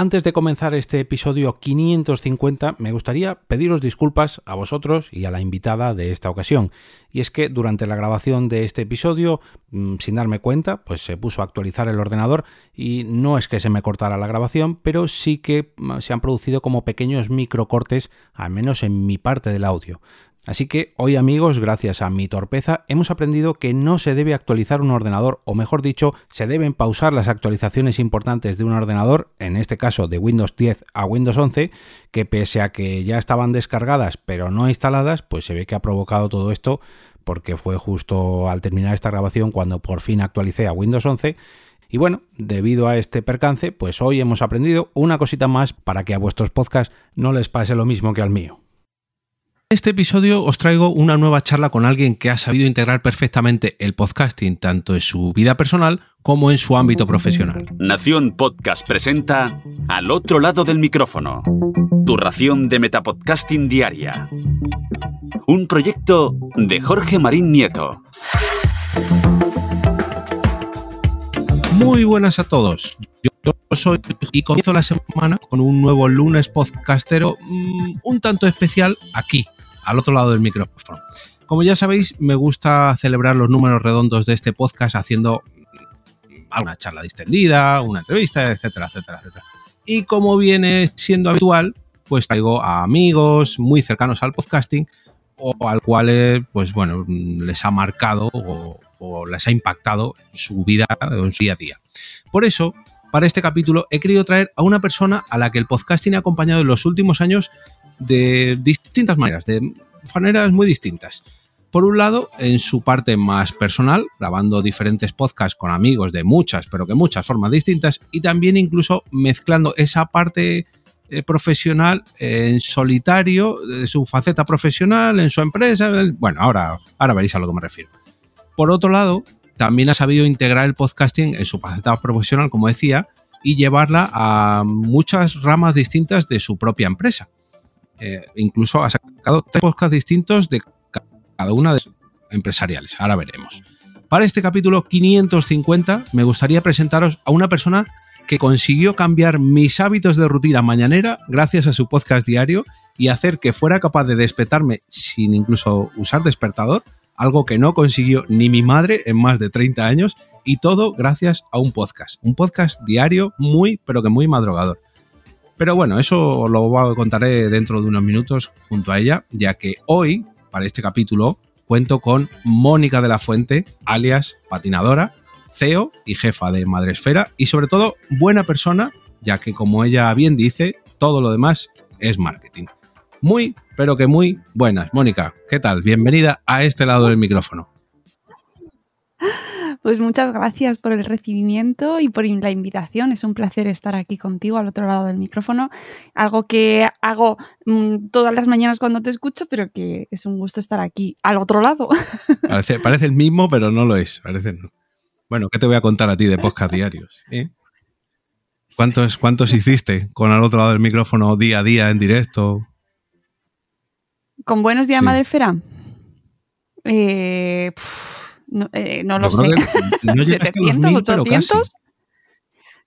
Antes de comenzar este episodio 550, me gustaría pediros disculpas a vosotros y a la invitada de esta ocasión. Y es que durante la grabación de este episodio, mm, sin darme cuenta, pues se puso a actualizar el ordenador y no es que se me cortara la grabación, pero sí que mm, se han producido como pequeños microcortes, al menos en mi parte del audio. Así que hoy amigos, gracias a mi torpeza, hemos aprendido que no se debe actualizar un ordenador, o mejor dicho, se deben pausar las actualizaciones importantes de un ordenador, en este caso de Windows 10 a Windows 11, que pese a que ya estaban descargadas pero no instaladas, pues se ve que ha provocado todo esto porque fue justo al terminar esta grabación cuando por fin actualicé a Windows 11 y bueno, debido a este percance, pues hoy hemos aprendido una cosita más para que a vuestros podcasts no les pase lo mismo que al mío. En este episodio os traigo una nueva charla con alguien que ha sabido integrar perfectamente el podcasting tanto en su vida personal como en su ámbito profesional. Nación Podcast presenta Al otro lado del micrófono, tu ración de Metapodcasting diaria. Un proyecto de Jorge Marín Nieto. Muy buenas a todos. Yo soy y comienzo la semana con un nuevo lunes podcastero mm, un tanto especial aquí, al otro lado del micrófono. Como ya sabéis, me gusta celebrar los números redondos de este podcast haciendo una charla distendida, una entrevista, etcétera, etcétera, etcétera. Y como viene siendo habitual, pues traigo a amigos muy cercanos al podcasting o al cual, pues bueno, les ha marcado o, o les ha impactado en su vida o en su día a día. Por eso, para este capítulo he querido traer a una persona a la que el podcasting ha acompañado en los últimos años de distintas maneras, de maneras muy distintas. Por un lado, en su parte más personal, grabando diferentes podcasts con amigos de muchas, pero que muchas formas distintas, y también incluso mezclando esa parte eh, profesional en solitario, de su faceta profesional, en su empresa. Bueno, ahora, ahora veréis a lo que me refiero. Por otro lado, también ha sabido integrar el podcasting en su faceta profesional, como decía, y llevarla a muchas ramas distintas de su propia empresa. Eh, incluso ha sacado tres podcasts distintos de cada una de empresariales. Ahora veremos. Para este capítulo 550 me gustaría presentaros a una persona que consiguió cambiar mis hábitos de rutina mañanera gracias a su podcast diario y hacer que fuera capaz de despertarme sin incluso usar despertador, algo que no consiguió ni mi madre en más de 30 años, y todo gracias a un podcast, un podcast diario muy, pero que muy madrugador. Pero bueno, eso lo contaré dentro de unos minutos junto a ella, ya que hoy, para este capítulo, cuento con Mónica de la Fuente, alias patinadora, CEO y jefa de Madresfera y sobre todo buena persona, ya que como ella bien dice, todo lo demás es marketing. Muy, pero que muy buenas. Mónica, ¿qué tal? Bienvenida a este lado del micrófono. Pues muchas gracias por el recibimiento y por la invitación. Es un placer estar aquí contigo al otro lado del micrófono. Algo que hago mm, todas las mañanas cuando te escucho, pero que es un gusto estar aquí al otro lado. Parece, el mismo, pero no lo es. Parece Bueno, ¿qué te voy a contar a ti de podcast diarios? Eh? ¿Cuántos, ¿Cuántos hiciste con al otro lado del micrófono día a día en directo? ¿Con Buenos Días, Madre Fera? Eh, no, eh, no lo sé. No ¿700, 800?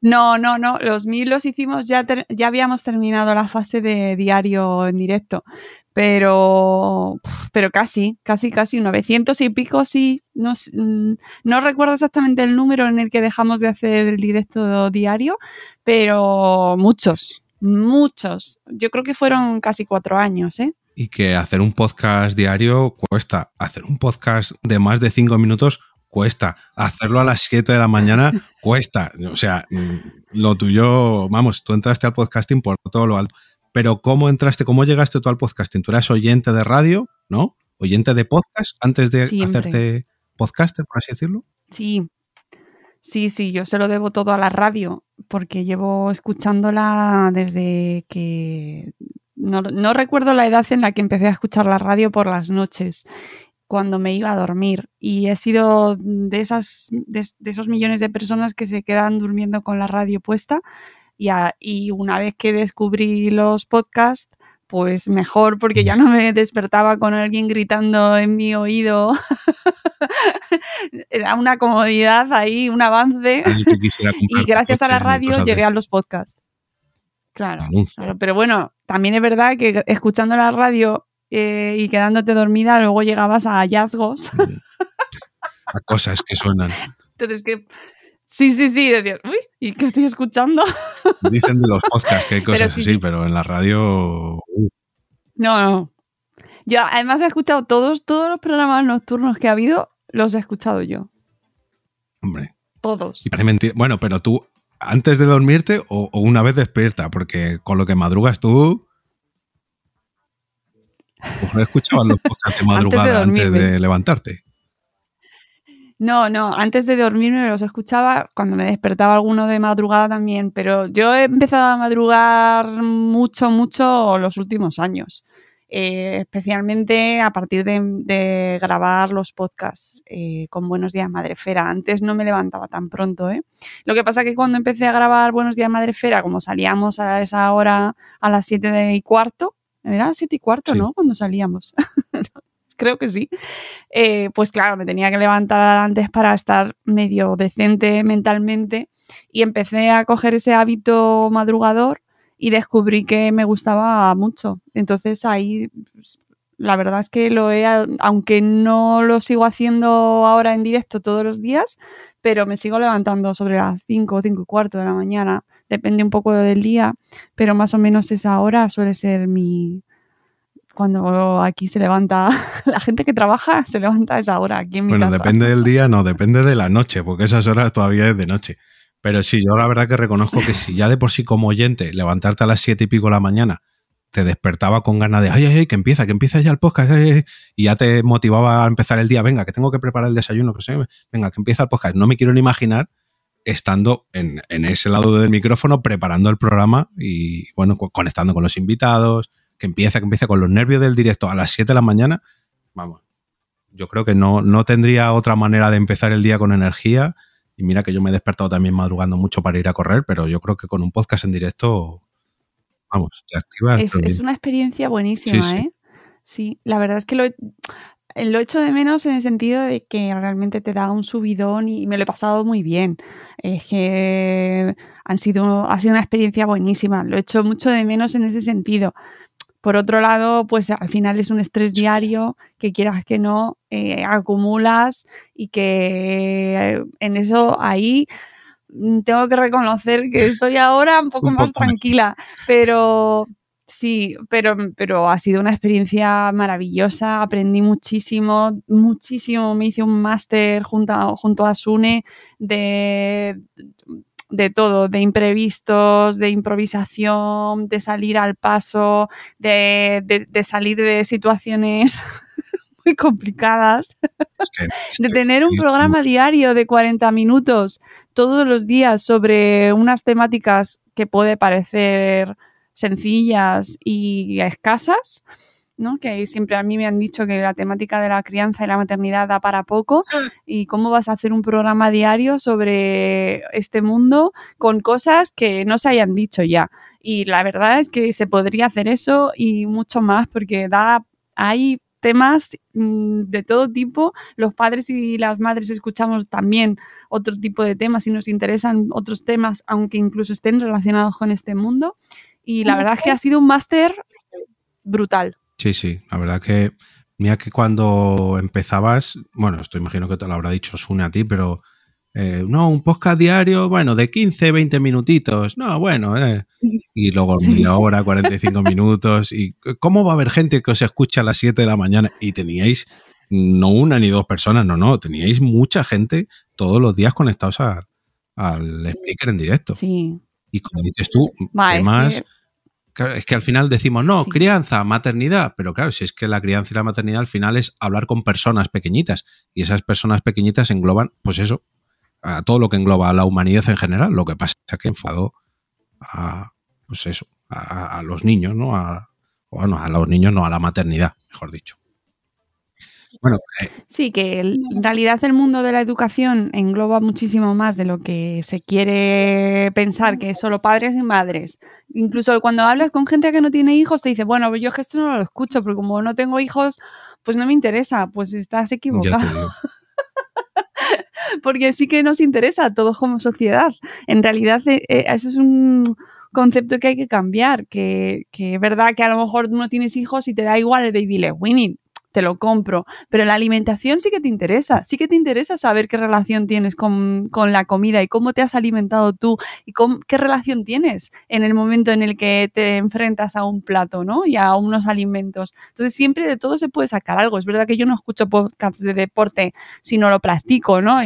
No, no, no. Los mil los hicimos, ya, ya habíamos terminado la fase de diario en directo. Pero, pero casi, casi, casi 900 y pico, sí. No, mm, no recuerdo exactamente el número en el que dejamos de hacer el directo diario, pero muchos, muchos. Yo creo que fueron casi cuatro años, ¿eh? Y que hacer un podcast diario cuesta. Hacer un podcast de más de cinco minutos cuesta. Hacerlo a las 7 de la mañana cuesta. O sea, mm, lo tuyo, vamos, tú entraste al podcasting por todo lo alto. Pero ¿cómo entraste, cómo llegaste tú al podcasting? Tú eras oyente de radio, ¿no? Oyente de podcast antes de hacerte podcaster, por así decirlo. Sí, Sí, sí, yo se lo debo todo a la radio, porque llevo escuchándola desde que no, recuerdo la edad en la que empecé a escuchar la radio por las noches, cuando me iba a dormir. Y he sido de, esas, de, esos millones de personas que se quedan durmiendo con la radio puesta. Y, y una vez que descubrí los podcasts, pues mejor porque ya no me despertaba con alguien gritando en mi oído. Era una comodidad ahí, un avance. y gracias a la radio llegué a los podcasts. Claro, pero bueno, también es verdad que escuchando la radio eh, y quedándote dormida, luego llegabas a hallazgos. a cosas que suenan. Entonces, que Sí, sí, sí, decir, uy, ¿y qué estoy escuchando? Dicen de los podcasts que hay cosas así, pero en la radio. No, no. Yo además he escuchado todos, todos los programas nocturnos que ha habido, los he escuchado yo. Hombre. Todos. Y parece mentira. Bueno, pero tú, antes de dormirte o, una vez despierta, porque con lo que madrugas tú. Pues no escuchabas los podcasts de madrugada antes de levantarte. No, no, antes de dormirme los escuchaba, cuando me despertaba alguno de madrugada también, pero yo he empezado a madrugar mucho, mucho los últimos años. Eh, especialmente a partir de, grabar los podcasts eh, con Buenos Días Madrefera. Antes no me levantaba tan pronto. ¿eh? Lo que pasa es que cuando empecé a grabar Buenos Días Madrefera, como salíamos a esa hora a las 7 y cuarto, era 7 y cuarto, ¿no? Cuando salíamos. creo que sí, eh, pues claro, me tenía que levantar antes para estar medio decente mentalmente y empecé a coger ese hábito madrugador y descubrí que me gustaba mucho. Entonces ahí pues, la verdad es que lo he, aunque no lo sigo haciendo ahora en directo todos los días, pero me sigo levantando sobre las 5 o 5 y cuarto de la mañana. Depende un poco del día, pero más o menos esa hora suele ser mi, cuando aquí se levanta, la gente que trabaja se levanta a esa hora aquí en mi Bueno, depende del día, no, depende de la noche, porque esas horas todavía es de noche. Pero sí, yo la verdad que reconozco que si ya de por sí como oyente levantarte a las siete y pico de la mañana te despertaba con ganas de, ay, ay, ay, que empieza, que empieza ya el podcast, y ya te motivaba a empezar el día, venga, que tengo que preparar el desayuno, que venga, que empieza el podcast. No me quiero ni imaginar estando en, en ese lado del micrófono preparando el programa y, bueno, conectando con los invitados, que empieza, que empieza con los nervios del directo a las 7 de la mañana, vamos, yo creo que no, no tendría otra manera de empezar el día con energía. Y mira que yo me he despertado también madrugando mucho para ir a correr, pero yo creo que con un podcast en directo, vamos, te activas. Es, una experiencia buenísima, ¿eh? Sí, la verdad es que lo, lo echo de menos en el sentido de que realmente te da un subidón y me lo he pasado muy bien. Es que han sido, ha sido una experiencia buenísima. Lo he hecho mucho de menos en ese sentido. Por otro lado, pues al final es un estrés diario que quieras que no, eh, acumulas y que eh, en eso ahí mm, tengo que reconocer que estoy ahora un poco más tranquila, pero sí, pero, pero ha sido una experiencia maravillosa, aprendí muchísimo, muchísimo, me hice un máster junto, junto a Sune de de todo, de imprevistos, de improvisación, de salir al paso, de, salir de situaciones muy complicadas, de tener un programa diario de 40 minutos todos los días sobre unas temáticas que puede parecer sencillas y escasas, que siempre a mí me han dicho que la temática de la crianza y la maternidad da para poco y cómo vas a hacer un programa diario sobre este mundo con cosas que no se hayan dicho ya. Y la verdad es que se podría hacer eso y mucho más porque da hay temas mm, de todo tipo. Los padres y las madres escuchamos también otro tipo de temas y nos interesan otros temas, aunque incluso estén relacionados con este mundo. Y la verdad es que ha sido un máster brutal. Sí, sí, la verdad que, mira que cuando empezabas, bueno, esto imagino que te lo habrá dicho Sune a ti, pero eh, no, un podcast diario, bueno, de 15, 20 minutitos, no, bueno, eh. y luego media hora, 45 minutos, y ¿cómo va a haber gente que os escucha a las 7 de la mañana? Y teníais no una ni dos personas, no, no, teníais mucha gente todos los días conectados al speaker en directo. Sí. Y como dices tú, temas es que al final decimos, no, crianza, maternidad, pero claro, si es que la crianza y la maternidad al final es hablar con personas pequeñitas y esas personas pequeñitas engloban, pues eso, a todo lo que engloba a la humanidad en general. Lo que pasa es que enfadó a, pues eso, a, los niños, ¿no? A, bueno, a los niños, no, a la maternidad, mejor dicho. Bueno, eh, sí, que en realidad el mundo de la educación engloba muchísimo más de lo que se quiere pensar, que es solo padres y madres. Incluso cuando hablas con gente que no tiene hijos, te dice, bueno, yo esto no lo escucho, porque como no tengo hijos, pues no me interesa. Pues estás equivocado. porque sí que nos interesa a todos como sociedad. En realidad, eh, eh, eso es un concepto que hay que cambiar, que, que es verdad que a lo mejor no tienes hijos y te da igual el baby led weaning, te lo compro. Pero la alimentación sí que te interesa, sí que te interesa saber qué relación tienes con, la comida y cómo te has alimentado tú y qué relación tienes en el momento en el que te enfrentas a un plato, ¿no? Y a unos alimentos. Entonces siempre de todo se puede sacar algo. Es verdad que yo no escucho podcasts de deporte si no lo practico, ¿no?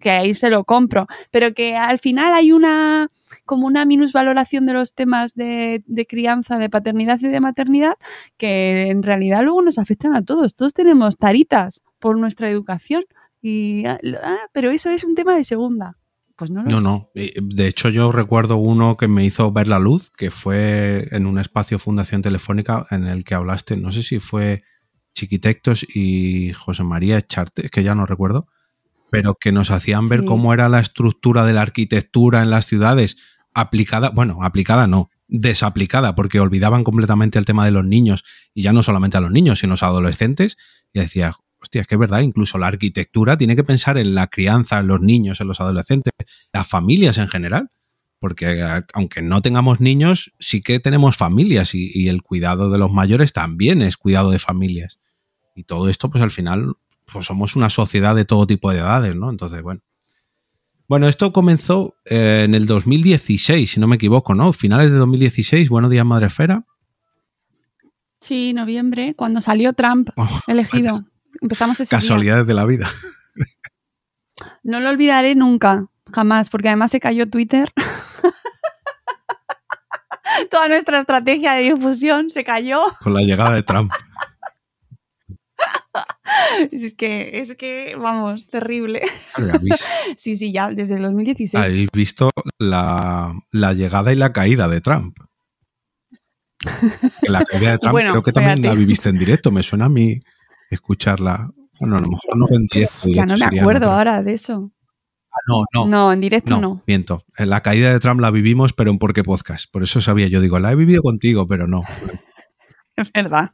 Que ahí se lo compro, pero que al final hay una como una minusvaloración de los temas de, crianza, de paternidad y de maternidad, que en realidad luego nos afectan a todos. Todos tenemos taritas por nuestra educación, y, ah, ah, pero eso es un tema de segunda. Pues no, no, no. De hecho, yo recuerdo uno que me hizo ver la luz, que fue en un espacio Fundación Telefónica en el que hablaste, no sé si fue Chiquitectos y José María Echarte, que ya no recuerdo, pero que nos hacían ver cómo era la estructura de la arquitectura en las ciudades aplicada, bueno, aplicada no, desaplicada, porque olvidaban completamente el tema de los niños, y ya no solamente a los niños, sino a los adolescentes, y decía, hostia, es que es verdad, incluso la arquitectura tiene que pensar en la crianza, en los niños, en los adolescentes, las familias en general, porque aunque no tengamos niños, sí que tenemos familias y, y el cuidado de los mayores también es cuidado de familias. Y todo esto, pues al final pues somos una sociedad de todo tipo de edades, ¿no? Entonces, bueno. Bueno, esto comenzó eh, en el 2016, si no me equivoco, ¿no? Finales de 2016, Buenos días, Madre Esfera. Sí, noviembre, cuando salió Trump oh, elegido. Empezamos ese Casualidades de la vida. No lo olvidaré nunca, jamás, porque además se cayó Twitter. Toda nuestra estrategia de difusión se cayó. Con la llegada de Trump. es que, es que, vamos, terrible. sí, sí, ya desde el 2016. Habéis visto la, llegada y la caída de Trump. La caída de Trump creo que también la viviste en directo. Me suena a mí escucharla. Bueno, a lo mejor no fue en directo. ya no me acuerdo ahora de eso. Ah, no, no. No, en directo no, no. Miento. La caída de Trump la vivimos, pero en Porque Podcast. Por eso sabía. Yo digo, la he vivido contigo, pero no. Es verdad.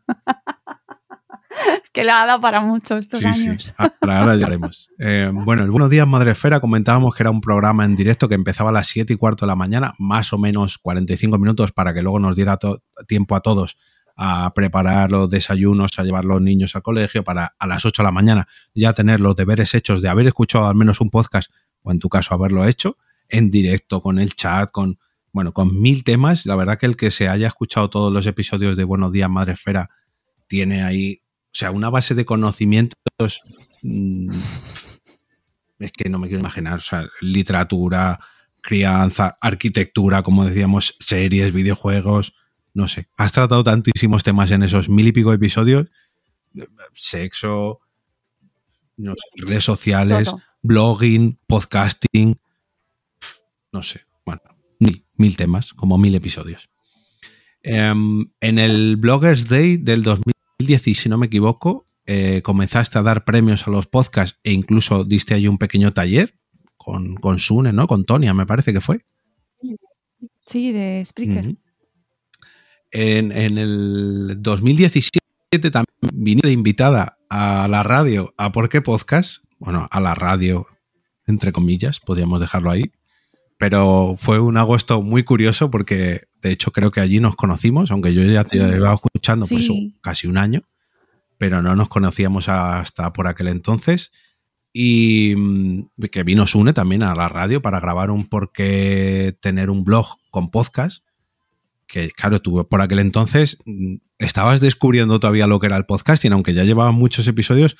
Que le ha dado para mucho estos años. Sí, ahora ya haremos. Eh, bueno, el Buenos Días Madre Esfera comentábamos que era un programa en directo que empezaba a las 7 y cuarto de la mañana, más o menos 45 minutos para que luego nos diera tiempo a todos a preparar los desayunos, a llevar los niños al colegio, para a las 8 de la mañana ya tener los deberes hechos de haber escuchado al menos un podcast, o en tu caso haberlo hecho, en directo, con el chat, con, bueno, con mil temas. La verdad que el que se haya escuchado todos los episodios de Buenos Días Madre Esfera tiene ahí sea, una base de conocimientos. Mm, es que no me quiero imaginar. O sea, literatura, crianza, arquitectura, como decíamos, series, videojuegos. No sé. Has tratado tantísimos temas en esos mil y pico episodios. Sexo, redes sociales, blogging, podcasting. No sé. Bueno, mil, mil temas, como mil episodios. Em, en el Bloggers Day del 2000 2010, si no me equivoco, eh, comenzaste a dar premios a los podcasts e incluso diste ahí un pequeño taller con, con Sune, ¿no? Con Tonia, me parece que fue. Sí, de Spreaker. en, el 2017 también viniste invitada a la radio, a ¿Por qué Podcast? Bueno, a la radio, entre comillas, podríamos dejarlo ahí. Pero fue un agosto muy curioso porque de hecho, creo que allí nos conocimos, aunque yo ya te iba escuchando por eso casi un año, pero no nos conocíamos hasta por aquel entonces. Y mm, que vino Sune también a la radio para grabar un por qué tener un blog con podcast. Que claro, tú por aquel entonces mm, estabas descubriendo todavía lo que era el podcasting, aunque ya llevaba muchos episodios,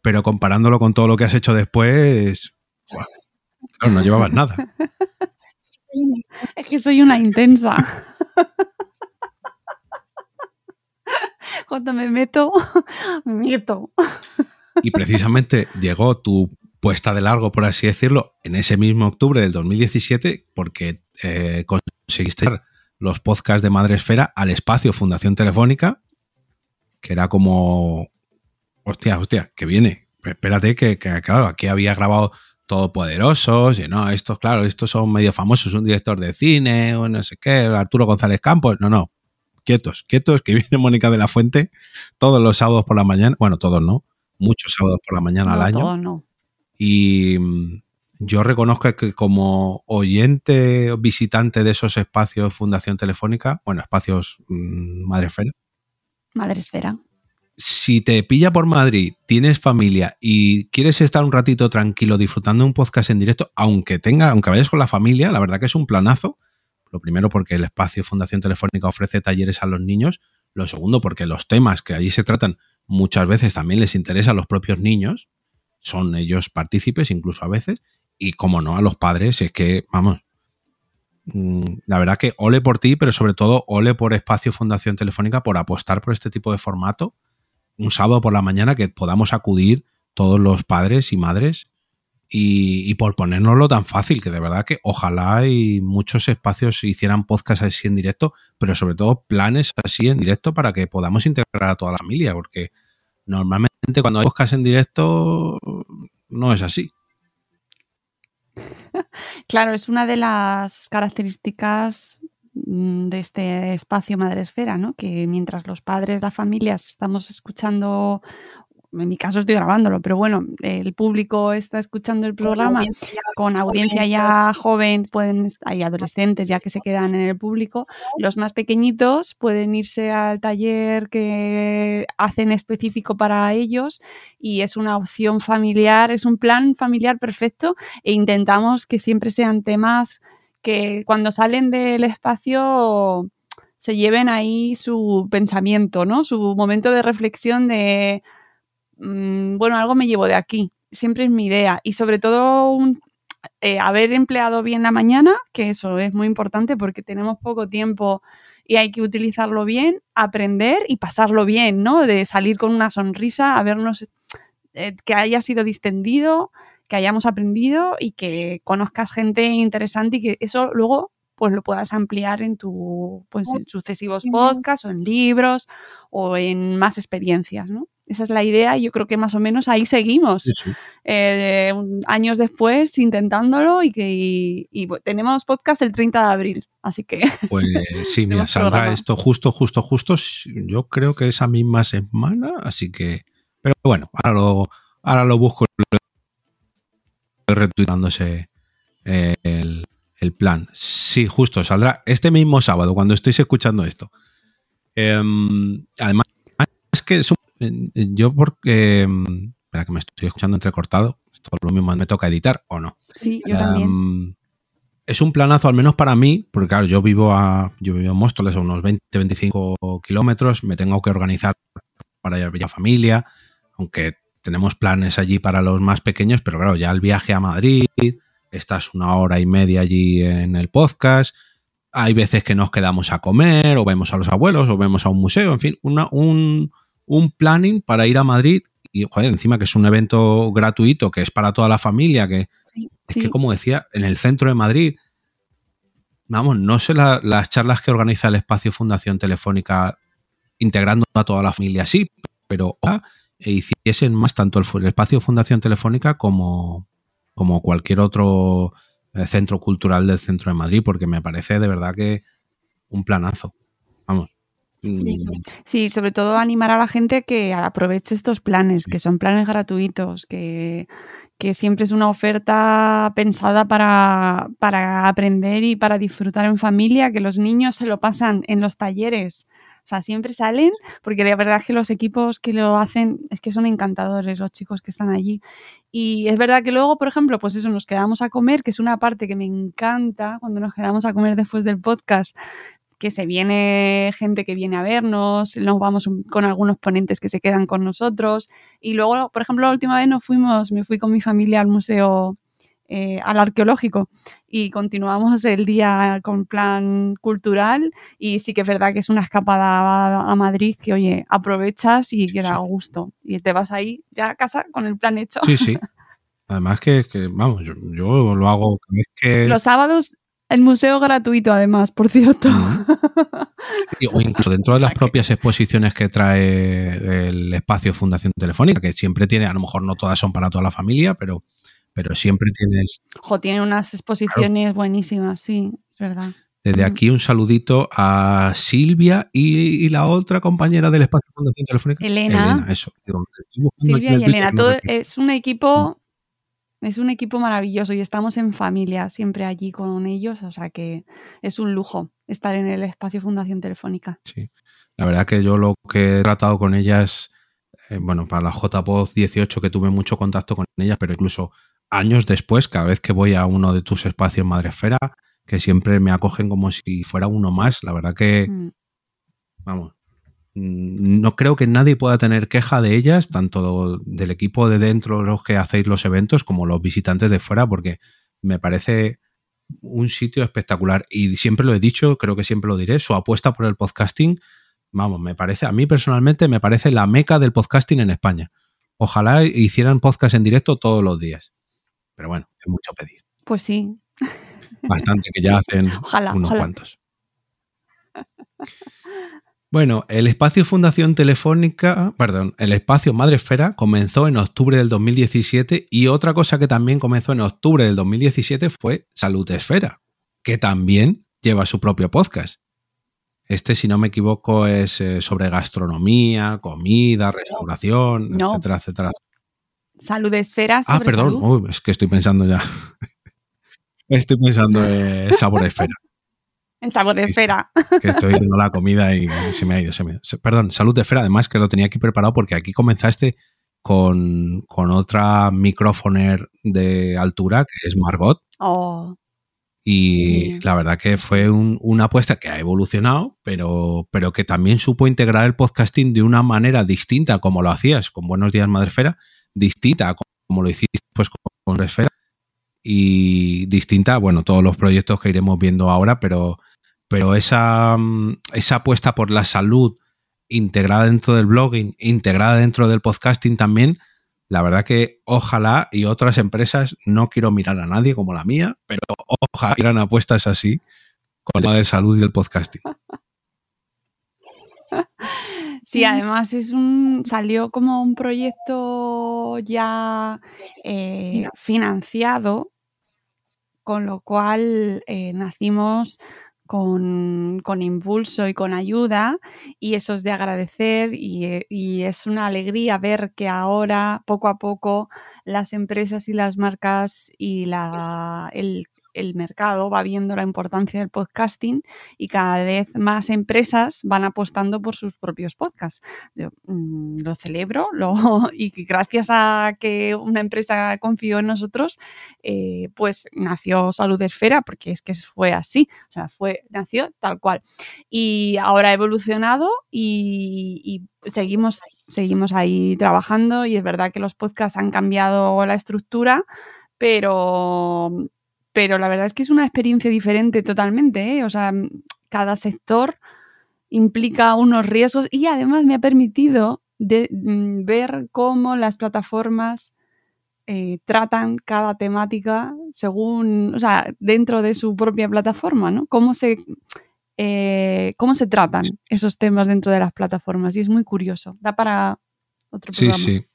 pero comparándolo con todo lo que has hecho después, no llevabas nada. Es que soy una intensa. Cuando me meto, me meto. Y precisamente llegó tu puesta de largo, por así decirlo, en ese mismo octubre del 2017, porque eh, conseguiste los podcasts de Madre Esfera al espacio Fundación Telefónica, que era como, hostia, hostia, que viene. Espérate, que, que claro, aquí había grabado todopoderosos, y no, estos, claro, estos son medio famosos, un director de cine, o no sé qué, Arturo González Campos, no, no, quietos, quietos, que viene Mónica de la Fuente todos los sábados por la mañana, bueno, todos no, muchos sábados por la mañana al año. no. Y, yo reconozco que como oyente o visitante de esos espacios Fundación Telefónica, bueno, espacios mmm, Madresfera. Madresfera. Si te pilla por Madrid, tienes familia y quieres estar un ratito tranquilo disfrutando un podcast en directo, aunque tenga, aunque vayas con la familia, la verdad que es un planazo. Lo primero porque el espacio Fundación Telefónica ofrece talleres a los niños. Lo segundo porque los temas que allí se tratan muchas veces también les interesa a los propios niños. Son ellos partícipes incluso a veces y como no a los padres, es que, vamos, mm, la verdad que ole por ti, pero sobre todo ole por Espacio Fundación Telefónica por apostar por este tipo de formato un sábado por la mañana que podamos acudir todos los padres y madres y, por ponérnoslo tan fácil, que de verdad que ojalá y muchos espacios hicieran podcast así en directo, pero sobre todo planes así en directo para que podamos integrar a toda la familia, porque normalmente cuando hay podcast en directo no es así. Claro, es una de las características de este espacio madresfera, ¿no? Que mientras los padres, las familias estamos escuchando en mi caso estoy grabándolo, pero bueno, el público está escuchando el programa con audiencia ya joven, pueden, hay adolescentes ya que se quedan en el público, los más pequeñitos pueden irse al taller que hacen específico para ellos y es una opción familiar, es un plan familiar perfecto e intentamos que siempre sean temas que cuando salen del espacio se lleven ahí su pensamiento, ¿no? Su momento de reflexión de Mm, bueno, algo me llevo de aquí, siempre es mi idea. Y sobre todo eh, haber empleado bien la mañana, que eso es muy importante porque tenemos poco tiempo y hay que utilizarlo bien, aprender y pasarlo bien, ¿no? De salir con una sonrisa, a vernos, eh, que haya sido distendido, que hayamos aprendido y que conozcas gente interesante y que eso luego pues lo puedas ampliar en tu pues en sucesivos podcasts o en libros o en más experiencias, ¿no? Esa es la idea y yo creo que más o menos ahí seguimos. Eh, años después intentándolo y que tenemos podcast el 30 de abril, así que... Pues sí, mira, saldrá esto justo, justo, justo, yo creo que esa misma semana, así que... Pero bueno, ahora lo, ahora lo busco retuitándose el, el plan. Sí, justo, saldrá este mismo sábado cuando estéis escuchando esto. Em, además, es que es un yo porque... Em, espera que me estoy escuchando entrecortado. Esto lo mismo me toca editar o no. Sí, yo también. Em, es un planazo, al menos para mí, porque claro, yo vivo a, yo vivo en Móstoles, a unos 20-25 kilómetros, me tengo que organizar para ir a familia, aunque tenemos planes allí para los más pequeños, pero claro, ya el viaje a Madrid, estás una hora y media allí en el podcast, hay veces que nos quedamos a comer, o vemos a los abuelos, o vemos a un museo, en fin, una, un, un planning para ir a Madrid y, joder, encima que es un evento gratuito, que es para toda la familia, que es que, como decía, en el centro de Madrid, vamos, no sé las charlas que organiza el espacio Fundación Telefónica integrando a toda la familia, sí, pero e hiciesen más tanto el, espacio Fundación Telefónica como, como cualquier otro eh, centro cultural del centro de Madrid, porque me parece de verdad que un planazo. Vamos. Mm. Sí, sobre todo animar a la gente que aproveche estos planes, que son planes gratuitos, que, siempre es una oferta pensada para, para, aprender y para disfrutar en familia, que los niños se lo pasan en los talleres. O sea, siempre salen, porque la verdad es que los equipos que lo hacen es que son encantadores los chicos que están allí. Y es verdad que luego, por ejemplo, pues eso, nos quedamos a comer, que es una parte que me encanta cuando nos quedamos a comer después del podcast, que se viene gente que viene a vernos, nos vamos con algunos ponentes que se quedan con nosotros. Y luego, por ejemplo, la última vez nos fuimos, me fui con mi familia al museo, eh, al arqueológico, y continuamos el día con plan cultural. Y sí que es verdad que es una escapada a, Madrid que, oye, aprovechas y que da gusto. Y te vas ahí ya a casa con el plan hecho. Sí, sí. Además que, vamos, yo, yo, lo hago. que... Los sábados el museo gratuito, además, por cierto. o incluso dentro de las propias exposiciones que trae el espacio Fundación Telefónica, que siempre tiene, a lo mejor no todas son para toda la familia, pero, pero siempre tienes. Ojo, tiene unas exposiciones buenísimas, sí, es verdad. Desde aquí un saludito a Silvia y, la otra compañera del espacio Fundación Telefónica. Elena. Elena, eso. Silvia y Elena. Todo, es un equipo Es un equipo maravilloso y estamos en familia siempre allí con ellos, o sea que es un lujo estar en el espacio Fundación Telefónica. Sí, la verdad que yo lo que he tratado con ellas, eh, bueno, para la JPOZ 18 que tuve mucho contacto con ellas, pero incluso años después, cada vez que voy a uno de tus espacios Madresfera, que siempre me acogen como si fuera uno más, la verdad que, mm. vamos, mm, no creo que nadie pueda tener queja de ellas, tanto del equipo de dentro, los que hacéis los eventos, como los visitantes de fuera, porque me parece un sitio espectacular. Y siempre lo he dicho, creo que siempre lo diré, su apuesta por el podcasting, vamos, me parece, a mí personalmente me parece la meca del podcasting en España. Ojalá hicieran podcast en directo todos los días. Pero bueno, es mucho pedir. Pues sí. Bastante que ya hacen unos cuantos. Bueno, el espacio Fundación Telefónica, perdón, el espacio Madresfera comenzó en octubre del 2017 y otra cosa que también comenzó en octubre del 2017 fue Salud Esfera, que también lleva su propio podcast. Este, si no me equivoco, es eh, sobre gastronomía, comida, restauración, etcétera, etcétera. Salud Esfera. ah, perdón, es que estoy pensando ya. estoy pensando en Sabor Esfera. En Sabor Esfera. que estoy viendo la comida y se me ha ido. Se me, perdón, Salud de Esfera, además que lo tenía aquí preparado porque aquí comenzaste con, con otra micrófoner de altura que es Margot. Oh. Y la verdad que fue una apuesta que ha evolucionado, pero, pero que también supo integrar el podcasting de una manera distinta como lo hacías con Buenos Días Madresfera, distinta como lo hiciste pues con Esfera y distinta, bueno, todos los proyectos que iremos viendo ahora, pero, pero esa, mm, esa apuesta por la salud integrada dentro del blogging, integrada dentro del podcasting también, la verdad que ojalá y otras empresas, no quiero mirar a nadie como la mía, pero ojalá hicieran apuestas así con el tema de salud y el podcasting. Sí, además es un salió como un proyecto ya eh, financiado, con lo cual eh, nacimos con, impulso y con ayuda y eso es de agradecer y, y, es una alegría ver que ahora poco a poco las empresas y las marcas y la, el el mercado va viendo la importancia del podcasting y cada vez más empresas van apostando por sus propios podcasts. Yo, mm, lo celebro y gracias a que una empresa confió en nosotros, eh, pues nació Salud Esfera, porque es que fue así, o sea, fue, nació tal cual. Y ahora ha evolucionado y, y seguimos seguimos ahí trabajando y es verdad que los podcasts han cambiado la estructura, pero, pero la verdad es que es una experiencia diferente totalmente, ¿eh? o sea, cada sector implica unos riesgos y además me ha permitido de, mm, ver cómo las plataformas eh, tratan cada temática según, o sea, dentro de su propia plataforma, ¿no? Cómo se, eh, cómo se tratan esos temas dentro de las plataformas y es muy curioso. Da para otro programa. Sí, sí.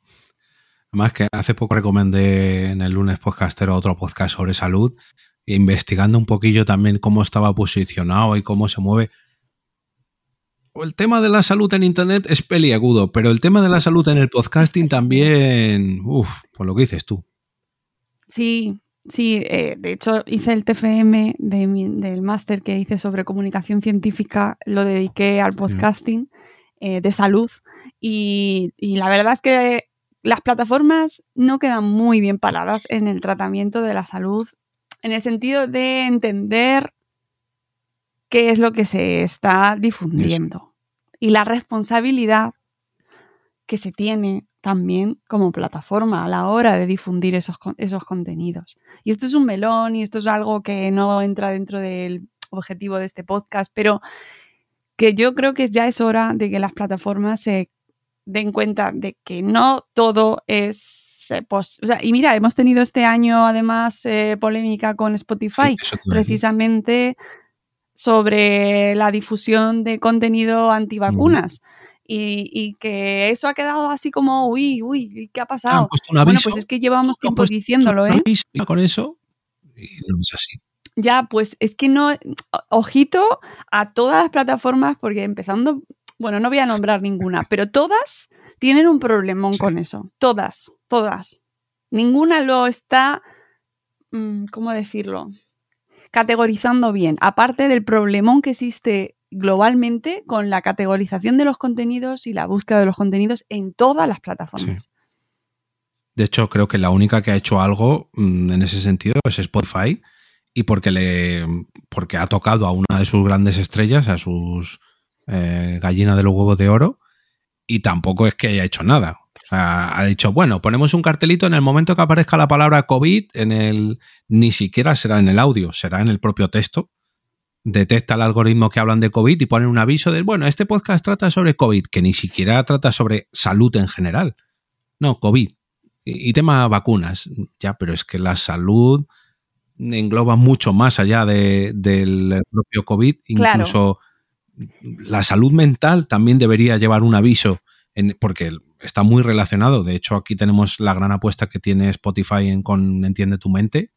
Además que hace poco recomendé en el lunes podcastero otro podcast sobre salud, investigando un poquillo también cómo estaba posicionado y cómo se mueve. El tema de la salud en Internet es peliagudo, pero el tema de la salud en el podcasting también, uff, por lo que dices tú. Sí, sí, eh, de hecho hice el TFM del máster que hice sobre comunicación científica, lo dediqué al podcasting eh, de salud y, y la verdad es que las plataformas no quedan muy bien paradas en el tratamiento de la salud, en el sentido de entender qué es lo que se está difundiendo y la responsabilidad que se tiene también como plataforma a la hora de difundir esos, esos contenidos. Y esto es un melón y esto es algo que no entra dentro del objetivo de este podcast, pero que yo creo que ya es hora de que las plataformas se den cuenta de que no todo es... Eh, y mira, hemos tenido este año además eh, polémica con Spotify, precisamente sobre la difusión de contenido antivacunas. Y, que eso ha quedado así como, uy, uy, ¿qué ha pasado? bueno, pues es que llevamos tiempo diciéndolo, ¿eh? Con eso, y no es así. Ya, pues es que no, ojito a todas las plataformas, porque empezando bueno, no voy a nombrar ninguna, pero todas tienen un problemón con eso. Todas, todas. ninguna lo está, mm, ¿cómo decirlo? Categorizando bien, aparte del problemón que existe globalmente con la categorización de los contenidos y la búsqueda de los contenidos en todas las plataformas. De hecho, creo que la única que ha hecho algo mm, en ese sentido es Spotify y porque le porque ha tocado a una de sus grandes estrellas, a sus eh, gallinas de los huevos de oro, y tampoco es que haya hecho nada. ha dicho, bueno, ponemos un cartelito en el momento que aparezca la palabra COVID, en el ni siquiera será en el audio, será en el propio texto. Detecta el algoritmo que hablan de COVID y pone un aviso de, bueno, este podcast trata sobre COVID, que ni siquiera trata sobre salud en general. No, COVID. Y, tema vacunas. Ya, pero es que la salud engloba mucho más allá del propio COVID, incluso la salud mental también debería llevar un aviso, porque está muy relacionado. De hecho, aquí tenemos la gran apuesta que tiene Spotify en, con Entiende tu mente,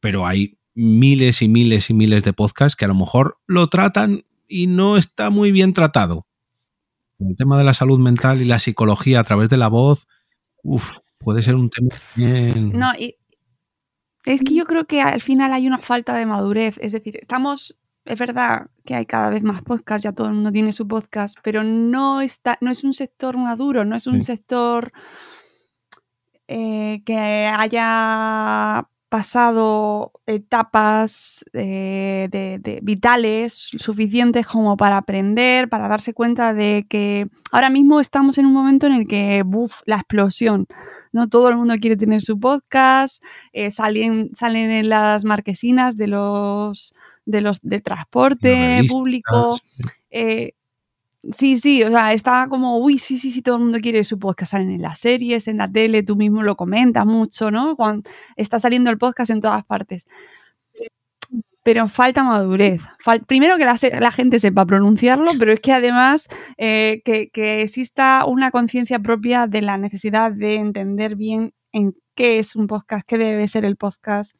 pero hay miles y miles y miles de podcasts que a lo mejor lo tratan y no está muy bien tratado. El tema de la salud mental y la psicología a través de la voz, puede ser un tema bien... No, y es que yo creo que al final hay una falta de madurez. Es decir, estamos es verdad que hay cada vez más podcasts, ya todo el mundo tiene su podcast, pero no, está, no es un sector maduro, no es un sector eh, que haya pasado etapas eh, de, vitales suficientes como para aprender, para darse cuenta de que ahora mismo estamos en un momento en el que, ¡buf!, la explosión, ¿no? Todo el mundo quiere tener su podcast, eh, salen, salen en las marquesinas de los de los de transporte público. Eh, sí, sí, o sea, está como, uy, sí, sí, sí, todo el mundo quiere su podcast. Salen en las series, en la tele, tú mismo lo comentas mucho, ¿no? Cuando está saliendo el podcast en todas partes. Pero falta madurez. primero que la, gente sepa pronunciarlo, pero es que además eh, que, que exista una conciencia propia de la necesidad de entender bien en qué es un podcast, qué debe ser el podcast,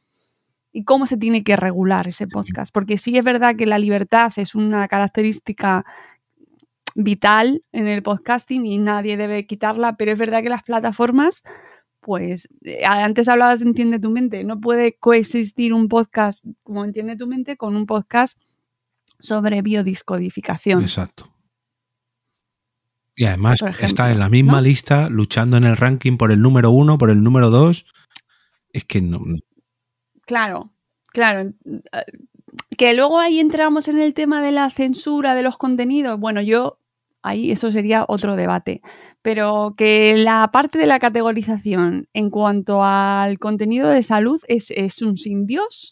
y cómo se tiene que regular ese podcast. Porque sí es verdad que la libertad es una característica vital en el podcasting y nadie debe quitarla, pero es verdad que las plataformas, pues eh, antes hablabas de Entiende tu mente, no puede coexistir un podcast como Entiende tu mente con un podcast sobre biodiscodificación. Exacto. Y además está en la misma lista, luchando en el ranking por el número uno, por el número dos. Es que no, Claro, claro. Eh, que luego ahí entramos en el tema de la censura de los contenidos. Bueno, yo ahí eso sería otro debate. Pero que la parte de la categorización en cuanto al contenido de salud es, un sin Dios.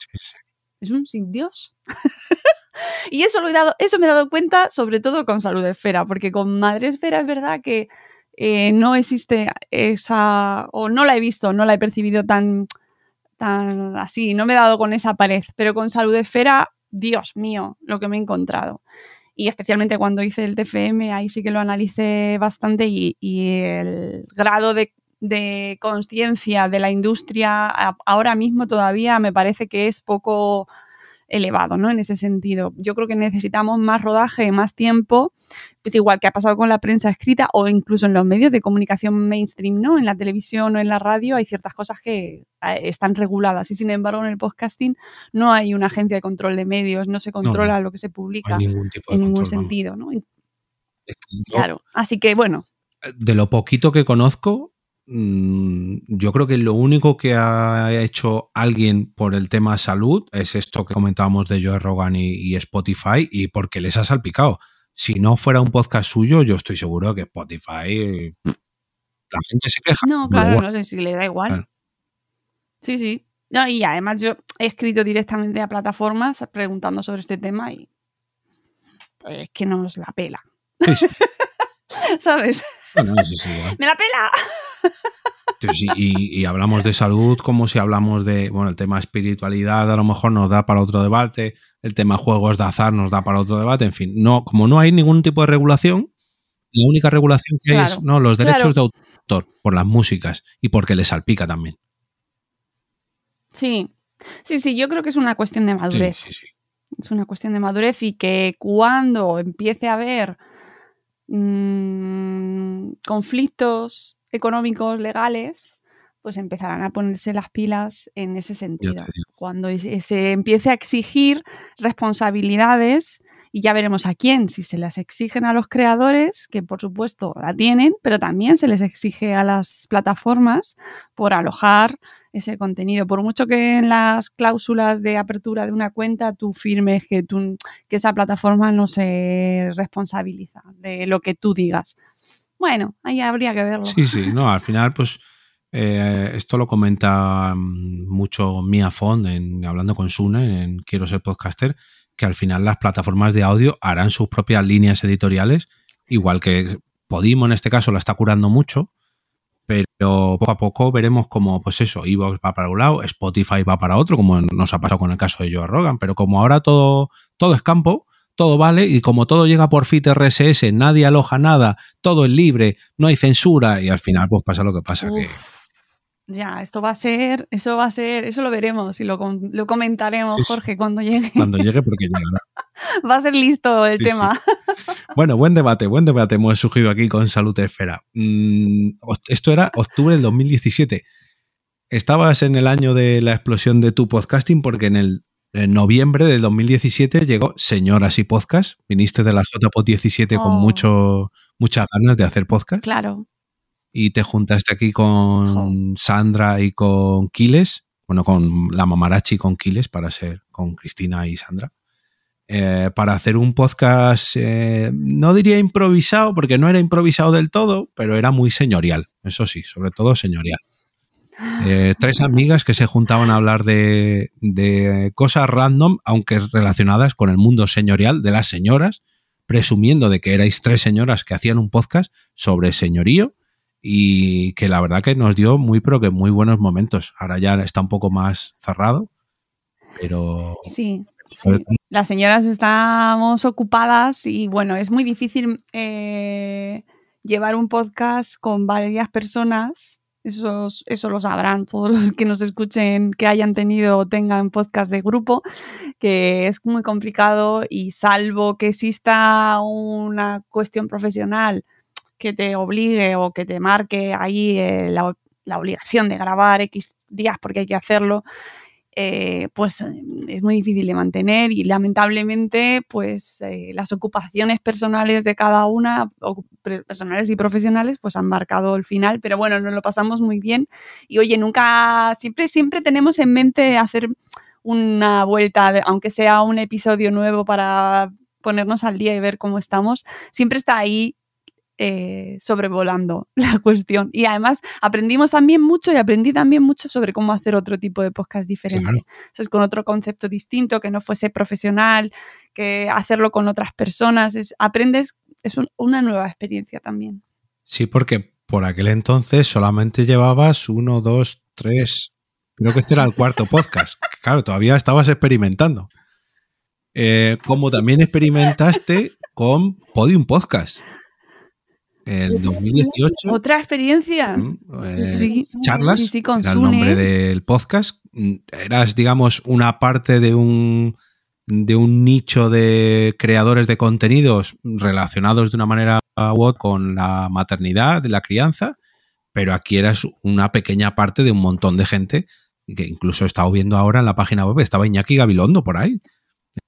Es un sin Dios. y eso lo he dado, eso me he dado cuenta, sobre todo con Salud Esfera, porque con Madre Esfera es verdad que eh, no existe esa, o no la he visto, no la he percibido tan así, no me he dado con esa pared, pero con salud esfera, Dios mío, lo que me he encontrado. Y especialmente cuando hice el TFM, ahí sí que lo analicé bastante y, el grado de, de conciencia de la industria ahora mismo todavía me parece que es poco elevado, ¿no? En ese sentido. Yo creo que necesitamos más rodaje, más tiempo, pues igual que ha pasado con la prensa escrita o incluso en los medios de comunicación mainstream, ¿no? En la televisión o en la radio hay ciertas cosas que eh, están reguladas y sin embargo en el podcasting no hay una agencia de control de medios, no se controla lo que se publica en ningún sentido, ¿no? claro, así que bueno. De lo poquito que conozco, yo creo que lo único que ha hecho alguien por el tema salud es esto que comentábamos de Joe Rogan y, Spotify y porque les ha salpicado. Si no fuera un podcast suyo, yo estoy seguro que Spotify la gente se queja. No, claro, no sé si le da igual. Sí, sí. y además yo he escrito directamente a plataformas preguntando sobre este tema y pues, es que nos la pela. ¿Sabes? ¡Me la pela! Y, hablamos de salud como si hablamos de, bueno, el tema espiritualidad a lo mejor nos da para otro debate, el tema juegos de azar nos da para otro debate, en fin, no, como no hay ningún tipo de regulación, la única regulación que hay es no, los derechos de autor por las músicas y porque le salpica también. Sí, sí, sí, yo creo que es una cuestión de madurez. Es una cuestión de madurez y que cuando empiece a haber mmm, conflictos económicos, legales, pues empezarán a ponerse las pilas en ese sentido. Cuando se empiece a exigir responsabilidades, y ya veremos a quién, si se las exigen a los creadores, que por supuesto la tienen, pero también se les exige a las plataformas por alojar ese contenido. Por mucho que en las cláusulas de apertura de una cuenta tú firmes que, tú, que esa plataforma no se responsabiliza de lo que tú digas. Bueno, ahí habría que verlo. Sí, sí, no, al final pues eh, esto lo comenta mm, mucho Mia Fond en Hablando con Sune en Quiero ser podcaster, que al final las plataformas de audio harán sus propias líneas editoriales, igual que Podimo en este caso la está curando mucho, pero poco a poco veremos cómo, pues eso, Evox va para un lado, Spotify va para otro, como nos ha pasado con el caso de Joe Rogan, pero como ahora todo, todo es campo, todo vale, y como todo llega por FIT RSS, nadie aloja nada, todo es libre, no hay censura, y al final pues pasa lo que pasa, que ya, esto va a ser, eso va a ser, eso lo veremos y lo, lo comentaremos, Jorge, cuando llegue. Cuando llegue, porque llegará. va a ser listo el tema. Bueno, buen debate, buen debate hemos surgido aquí con Salud Esfera. Mm, esto era octubre del 2017. Estabas en el año de la explosión de tu podcasting porque en el noviembre del 2017 llegó Señoras y Podcast. Viniste de la JPod 17 con mucho, muchas ganas de hacer podcast. Claro y te juntaste aquí con Sandra y con Quiles, bueno, con la mamarachi con Quiles para ser con Cristina y Sandra, eh, para hacer un podcast, eh, no diría improvisado, porque no era improvisado del todo, pero era muy señorial, eso sí, sobre todo señorial. Eh, tres amigas que se juntaban a hablar de, de cosas random, aunque relacionadas con el mundo señorial de las señoras, presumiendo de que erais tres señoras que hacían un podcast sobre señorío y que la verdad que nos dio muy, pero que muy buenos momentos. Ahora ya está un poco más cerrado, pero... Sí. Las señoras estamos ocupadas y bueno, es muy difícil eh, llevar un podcast con varias personas. Eso, eso lo sabrán todos los que nos escuchen, que hayan tenido o tengan podcast de grupo, que es muy complicado y salvo que exista una cuestión profesional que te obligue o que te marque ahí eh, la, obligación de grabar X días porque hay que hacerlo, eh, pues es muy difícil de mantener y lamentablemente pues eh, las ocupaciones personales de cada una, personales y profesionales, pues han marcado el final, pero bueno, nos lo pasamos muy bien. Y oye, nunca, siempre, siempre tenemos en mente hacer una vuelta, aunque sea un episodio nuevo para ponernos al día y ver cómo estamos, siempre está ahí eh, sobrevolando la cuestión. Y además aprendimos también mucho y aprendí también mucho sobre cómo hacer otro tipo de podcast diferente. es con otro concepto distinto, que no fuese profesional, que hacerlo con otras personas. Es, aprendes, es una nueva experiencia también. Sí, porque por aquel entonces solamente llevabas uno, dos, tres. Creo que este era el cuarto podcast. Claro, todavía estabas experimentando. Eh, como también experimentaste con Podium Podcast el 2018. Otra experiencia. Eh, charlas, era el nombre del podcast. Eras, digamos, una parte de un, de un nicho de creadores de contenidos relacionados de una manera u otra con la maternidad, de la crianza, pero aquí eras una pequeña parte de un montón de gente que incluso he estado viendo ahora en la página web, estaba Iñaki Gabilondo por ahí,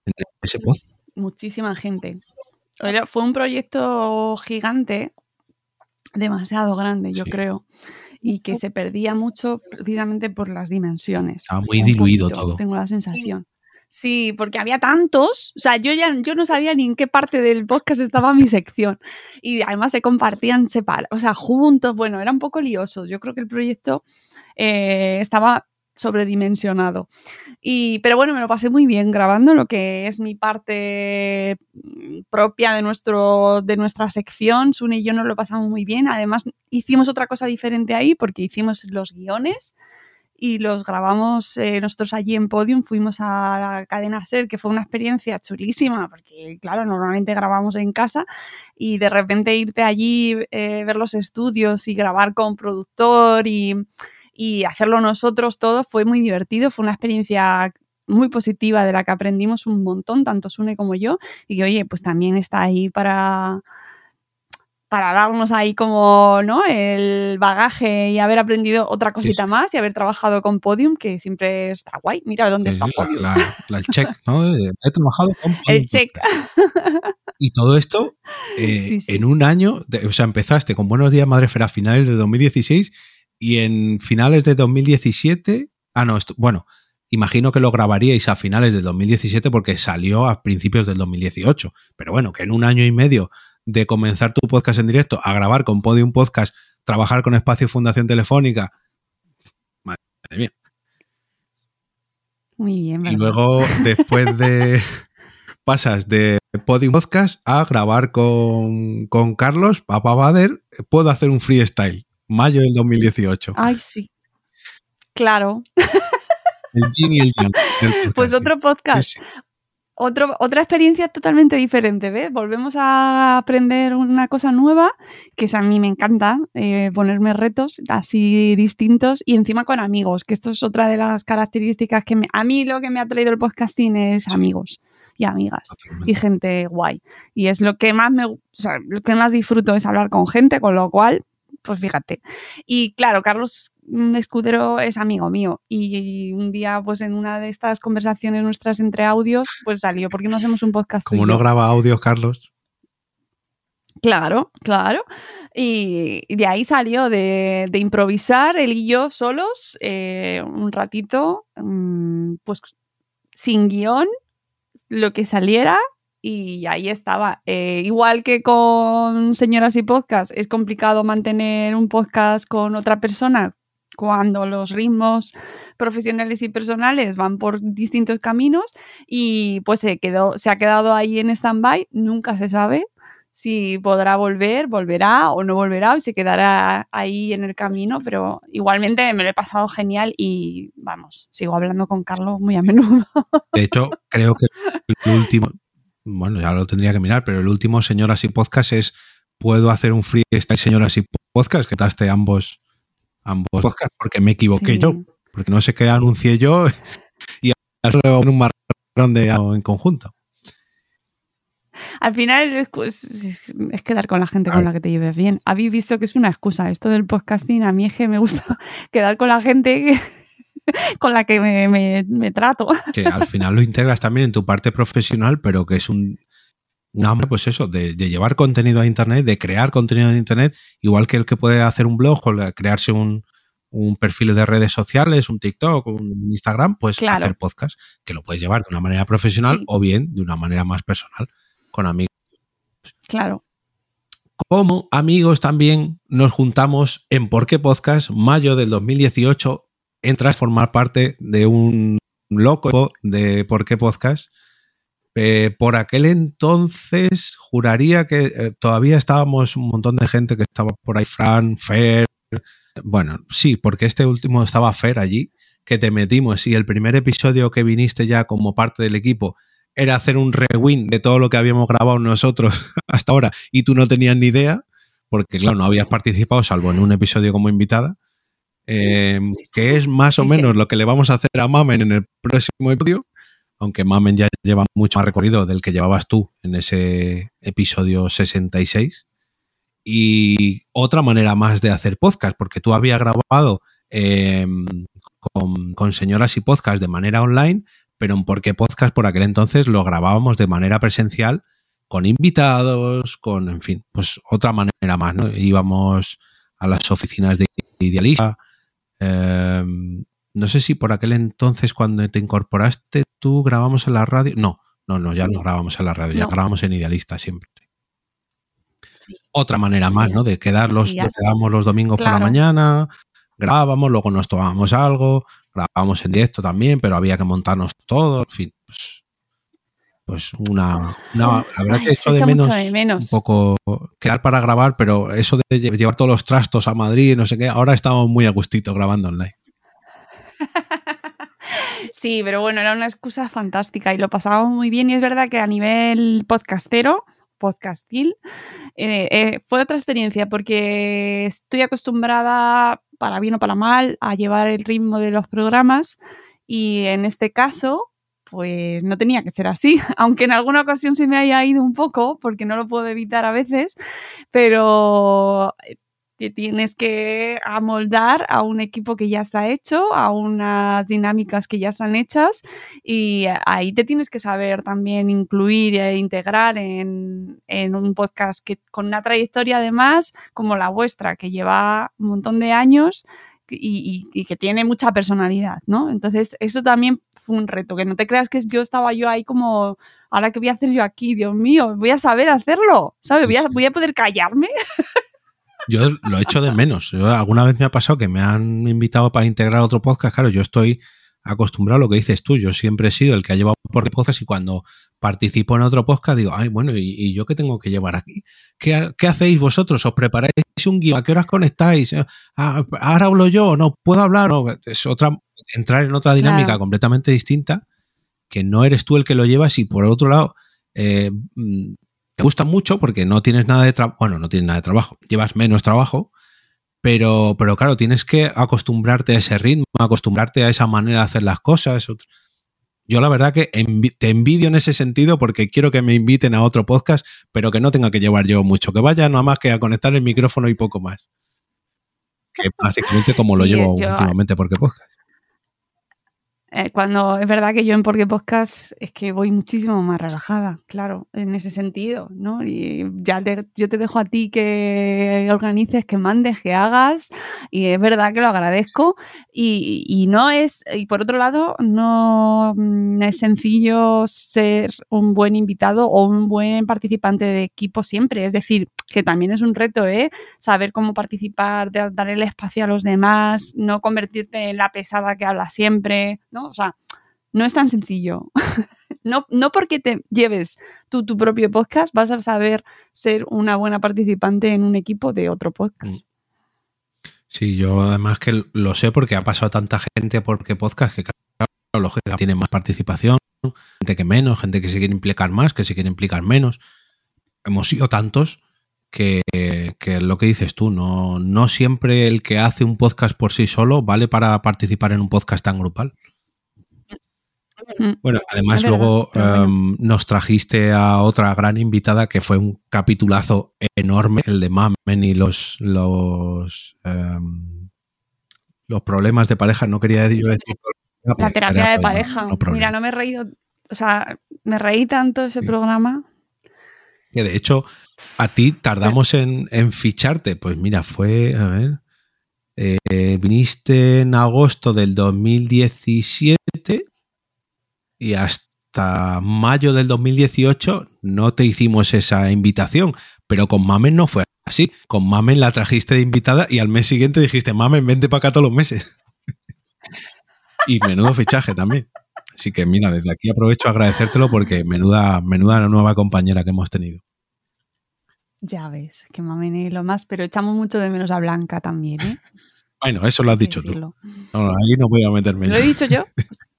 en ese post. Muchísima gente. fue un proyecto gigante demasiado grande, yo creo, y que se perdía mucho precisamente por las dimensiones. Estaba muy diluido todo. Tengo la sensación. Sí, porque había tantos, o sea, yo ya yo no sabía ni en qué parte del podcast estaba mi sección y además se compartían separados, o sea, juntos, bueno, era un poco lioso. Yo creo que el proyecto eh, estaba sobredimensionado. Y, pero bueno, me lo pasé muy bien grabando lo que es mi parte mm, propia de, nuestro, de nuestra sección. Sune y yo nos lo pasamos muy bien. Además, hicimos otra cosa diferente ahí porque hicimos los guiones y los grabamos eh, nosotros allí en Podium. Fuimos a la cadena SER, que fue una experiencia chulísima porque, claro, normalmente grabamos en casa y de repente irte allí, eh, ver los estudios y grabar con productor y y hacerlo nosotros todo fue muy divertido, fue una experiencia muy positiva de la que aprendimos un montón, tanto Sune como yo, y que oye, pues también está ahí para, para darnos ahí como, ¿no? El bagaje y haber aprendido otra cosita más y haber trabajado con Podium, que siempre está guay. Mira dónde está Podium. el check, ¿no? He trabajado con Podium. El check. Y todo esto eh, en un año, o sea, empezaste con Buenos Días Madrefera a finales de 2016 y en finales de 2017, ah, no, bueno, imagino que lo grabaríais a finales de 2017 porque salió a principios del 2018, pero bueno, que en un año y medio de comenzar tu podcast en directo a grabar con Podium Podcast, trabajar con Espacio Fundación Telefónica, madre mía. Muy bien. Y luego, después de pasas de Podium Podcast a grabar con, con Carlos, Papa Bader, puedo hacer un freestyle. Mayo del 2018. Ay, sí. Claro. El Gin y el Pues otro podcast. Otro, otra experiencia totalmente diferente, ¿ves? Volvemos a aprender una cosa nueva, que a mí me encanta, eh, ponerme retos así distintos y encima con amigos, que esto es otra de las características que a mí lo que me ha traído el podcasting es amigos y amigas y gente guay. Y es lo que más me, o sea, lo que más disfruto es hablar con gente, con lo cual, pues fíjate. Y claro, Carlos Escudero es amigo mío y un día, pues en una de estas conversaciones nuestras entre audios, pues salió, porque no hacemos un podcast? Como no graba audios, Carlos. Claro, claro. Y de ahí salió de, improvisar él y yo solos eh, un ratito, mm, pues sin guion lo que saliera y ahí estaba. Eh, igual que con Señoras y Podcast, es complicado mantener un podcast con otra persona cuando los ritmos profesionales y personales van por distintos caminos y pues se, quedó, se ha quedado ahí en stand-by, nunca se sabe si podrá volver, volverá o no volverá y se quedará ahí en el camino, pero igualmente me lo he pasado genial y vamos, sigo hablando con Carlos muy a menudo. De hecho, creo que el último, bueno, ya lo tendría que mirar, pero el último Señoras y Podcast es ¿Puedo hacer un freestyle Señoras y Podcast? Que taste ambos, ambos podcasts porque me equivoqué yo, porque no sé qué anuncié yo y en un marrón de en conjunto. Al final es, quedar con la gente con la que te lleves bien. Habéis visto que es una excusa. Esto del podcasting, a mí es que me gusta quedar con la gente con la que me, trato. Que al final lo integras también en tu parte profesional, pero que es un, hambre, pues eso, de, llevar contenido a Internet, de crear contenido en Internet, igual que el que puede hacer un blog o crearse un, perfil de redes sociales, un TikTok, un Instagram, pues hacer podcast, que lo puedes llevar de una manera profesional o bien de una manera más personal con amigos. Claro. Como amigos también nos juntamos en Por qué Podcast, mayo del 2018, entras a formar parte de un loco de Por qué Podcast. Eh, por aquel entonces juraría que eh, todavía estábamos un montón de gente que estaba por ahí, Fran, Fer. Bueno, sí, porque este último estaba Fer allí, que te metimos y el primer episodio que viniste ya como parte del equipo era hacer un rewind de todo lo que habíamos grabado nosotros hasta ahora y tú no tenías ni idea, porque claro, no habías participado salvo en un episodio como invitada, eh, que es más o menos lo que le vamos a hacer a Mamen en el próximo episodio, aunque Mamen ya lleva mucho más recorrido del que llevabas tú en ese episodio 66. Y otra manera más de hacer podcast, porque tú habías grabado em, con, con, señoras y podcast de manera online, pero en Por Podcast por aquel entonces lo grabábamos de manera presencial con invitados, con, en fin, pues otra manera más, ¿no? Íbamos a las oficinas de Idealista. Em, no sé si por aquel entonces cuando te incorporaste tú grabamos en la radio. No, no, no, ya no grabamos en la radio, ya grabamos en Idealista siempre. Otra manera más, ¿no? De quedar los, quedamos los domingos por la mañana, grabábamos, luego nos tomábamos algo, grabábamos en directo también, pero había que montarnos todo, en fin, pues, pues una, la verdad que hecho de menos, de menos, un poco quedar para grabar, pero eso de llevar todos los trastos a Madrid y no sé qué, ahora estamos muy a gustito grabando online. Sí, pero bueno, era una excusa fantástica y lo pasábamos muy bien y es verdad que a nivel podcastero, podcastil, eh, eh, fue otra experiencia porque estoy acostumbrada para bien o para mal, a llevar el ritmo de los programas y en este caso pues no tenía que ser así, aunque en alguna ocasión se me haya ido un poco, porque no lo puedo evitar a veces, pero te tienes que amoldar a un equipo que ya está hecho, a unas dinámicas que ya están hechas y ahí te tienes que saber también incluir e integrar en, un podcast que con una trayectoria además como la vuestra, que lleva un montón de años y, que tiene mucha personalidad, ¿no? Entonces, eso también fue un reto, que no te creas que yo estaba yo ahí como, ahora qué voy a hacer yo aquí, Dios mío, voy a saber hacerlo, ¿sabes? Voy a, voy a poder callarme. Yo lo echo de menos. alguna vez me ha pasado que me han invitado para integrar otro podcast. Claro, yo estoy acostumbrado a lo que dices tú. Yo siempre he sido el que ha llevado por podcast y cuando participo en otro podcast digo, ay, bueno, ¿y, yo qué tengo que llevar aquí? ¿Qué, hacéis vosotros? ¿Os preparáis un guion? ¿A qué horas conectáis? Ah, ¿Ahora hablo yo? ¿No puedo hablar? No, es otra, entrar en otra dinámica completamente distinta que no eres tú el que lo llevas y por otro lado, eh, mm, te gusta mucho porque no tienes nada de trabajo, bueno, no tienes nada de trabajo, llevas menos trabajo, pero, pero claro, tienes que acostumbrarte a ese ritmo, acostumbrarte a esa manera de hacer las cosas. Yo la verdad que te envidio en ese sentido porque quiero que me inviten a otro podcast, pero que no tenga que llevar yo mucho, que vaya nada más que a conectar el micrófono y poco más. Que básicamente como lo llevo últimamente porque podcast. Eh, cuando es verdad que yo en Porque Podcast es que voy muchísimo más relajada, claro, en ese sentido, ¿no? Y ya yo te dejo a ti que organices, que mandes, que hagas, y es verdad que lo agradezco. Y, no es, y por otro lado, no mm, es sencillo ser un buen invitado o un buen participante de equipo siempre. Es decir, que también es un reto, ¿eh? Saber cómo participar, dar el espacio a los demás, no convertirte en la pesada que habla siempre, ¿no? O sea, no es tan sencillo. no, no porque te lleves tú tu propio podcast vas a saber ser una buena participante en un equipo de otro podcast. Mm. Sí, yo además que lo sé porque ha pasado tanta gente porque podcast que claro, los tienen más participación, gente que menos, gente que se quiere implicar más, que se quiere implicar menos. Hemos sido tantos que, que, lo que dices tú, no, no siempre el que hace un podcast por sí solo vale para participar en un podcast tan grupal. Mm. Bueno, además luego em, nos trajiste a otra gran invitada que fue un capitulazo enorme, el de Mamen y los los, em, los problemas de pareja. No quería decir, decir la terapia de pareja. Mira, no me he reído, o sea, me reí tanto ese programa. Que de hecho a ti tardamos en, ficharte. Pues mira, fue, a ver, eh, viniste en agosto del 2017 y hasta mayo del 2018 no te hicimos esa invitación, pero con Mamen no fue así. Con Mamen la trajiste de invitada y al mes siguiente dijiste, Mamen, vente para acá todos los meses. y menudo fichaje también. Así que mira, desde aquí aprovecho a agradecértelo porque menuda, menuda nueva compañera que hemos tenido. Ya ves, que Mamene lo más, pero echamos mucho de menos a Blanca también, ¿eh? Bueno, eso lo has dicho tú. No, ahí no voy a meterme. ¿Lo he dicho yo?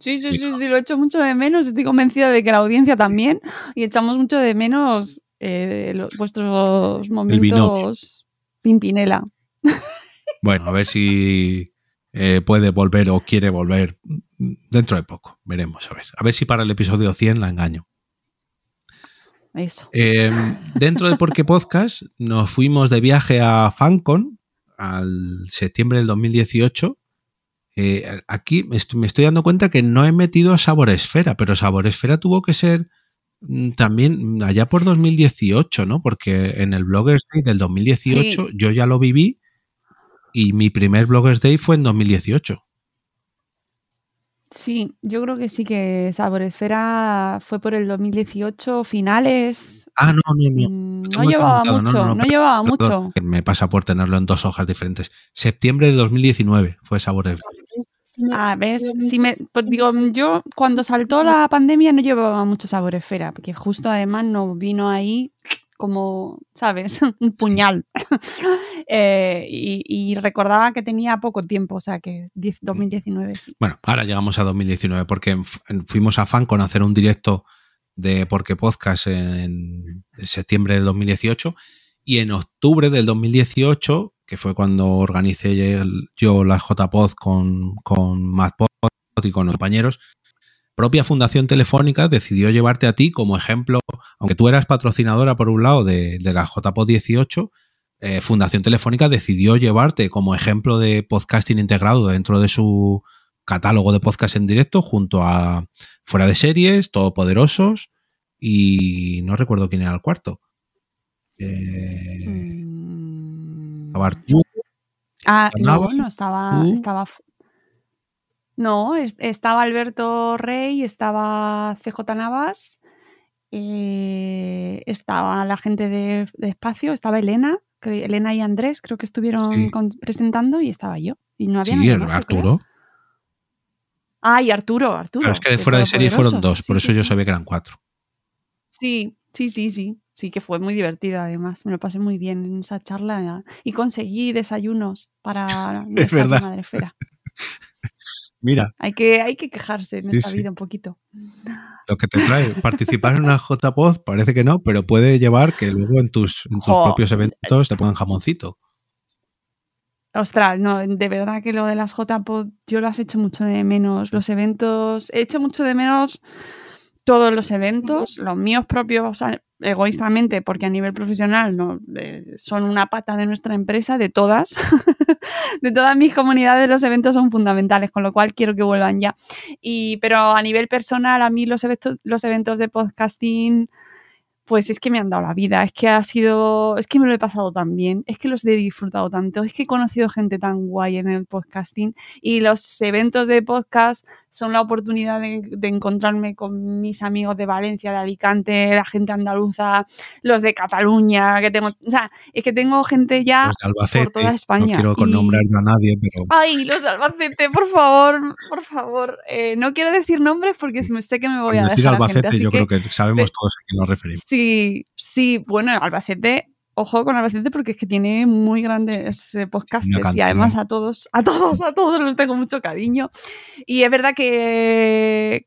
Sí, sí, sí, sí, lo echo mucho de menos. Estoy convencida de que la audiencia también. Y echamos mucho de menos eh, vuestros momentos Pimpinela. Bueno, a ver si eh, puede volver o quiere volver dentro de poco. Veremos, a ver. A ver si para el episodio 100 la engaño. Em, dentro de Porque Podcast nos fuimos de viaje a FanCon al septiembre del 2018. Eh, aquí me estoy, dando cuenta que no he metido a Saboresfera, pero Saboresfera tuvo que ser mm, también allá por 2018, ¿no? Porque en el Bloggers Day del 2018 yo ya lo viví y mi primer Bloggers Day fue en 2018. Sí, yo creo que sí que Saboresfera fue por el 2018 finales. Ah, no, no, no. Mm, no llevaba mucho, no, llevaba mucho. Me pasa por tenerlo en dos hojas diferentes. Septiembre de 2019 fue Saboresfera. Ah, ves, si me, pues digo, yo cuando saltó la pandemia no llevaba mucho Saboresfera, porque justo además no vino ahí como, ¿sabes? Un puñal. Eh, y, recordaba que tenía poco tiempo, o sea que 2019 sí. Bueno, ahora llegamos a 2019 porque fuimos a FanCon a hacer un directo de Porque Podcast en septiembre del 2018 y en octubre del 2018, que fue cuando organicé yo la JPod con, con Matt y con los compañeros, propia Fundación Telefónica decidió llevarte a ti como ejemplo, aunque tú eras patrocinadora por un lado de, la JPO 18, eh, Fundación Telefónica decidió llevarte como ejemplo de podcasting integrado dentro de su catálogo de podcast en directo junto a Fuera de Series, Todopoderosos y no recuerdo quién era el cuarto. Eh, mm. Ah, no, no estaba, estaba. No, estaba Alberto Rey, estaba CJ Navas, eh, estaba la gente de, Espacio, estaba Elena, Elena y Andrés creo que estuvieron presentando y estaba yo. Y no había sí, Arturo. Ah, y Arturo, Arturo. Pero es que de fuera de serie fueron dos, por eso yo sabía que eran cuatro. Sí, sí, sí, sí. Sí, que fue muy divertida además. Me lo pasé muy bien en esa charla y conseguí desayunos para es verdad. madrefera. Mira. Hay que, hay que quejarse en esta vida un poquito. Lo que te trae participar en una JPod parece que no, pero puede llevar que luego en tus, en tus propios eventos te pongan jamoncito. Ostras, no, de verdad que lo de las JPod yo las he hecho mucho de menos. Los eventos, he hecho mucho de menos todos los eventos, los míos propios egoístamente, porque a nivel profesional no, son una pata de nuestra empresa, de todas, de todas mis comunidades los eventos son fundamentales, con lo cual quiero que vuelvan ya. Y, pero a nivel personal, a mí los eventos, los eventos de podcasting pues es que me han dado la vida, es que ha sido, es que me lo he pasado tan bien, es que los he disfrutado tanto, es que he conocido gente tan guay en el podcasting y los eventos de podcast son la oportunidad de, encontrarme con mis amigos de Valencia, de Alicante, la gente andaluza, los de Cataluña, que tengo, o sea, es que tengo gente ya por toda España. No quiero nombrar a nadie, pero... Ay, los de Albacete, por favor, por favor. Eh, no quiero decir nombres porque sé que me voy a decir Albacete, yo creo que sabemos todos a quién nos referimos. Sí, sí, bueno, Albacete ojo con Albacete porque es que tiene muy grandes eh, podcasters y además a todos, a todos, a todos los tengo mucho cariño. Y es verdad que,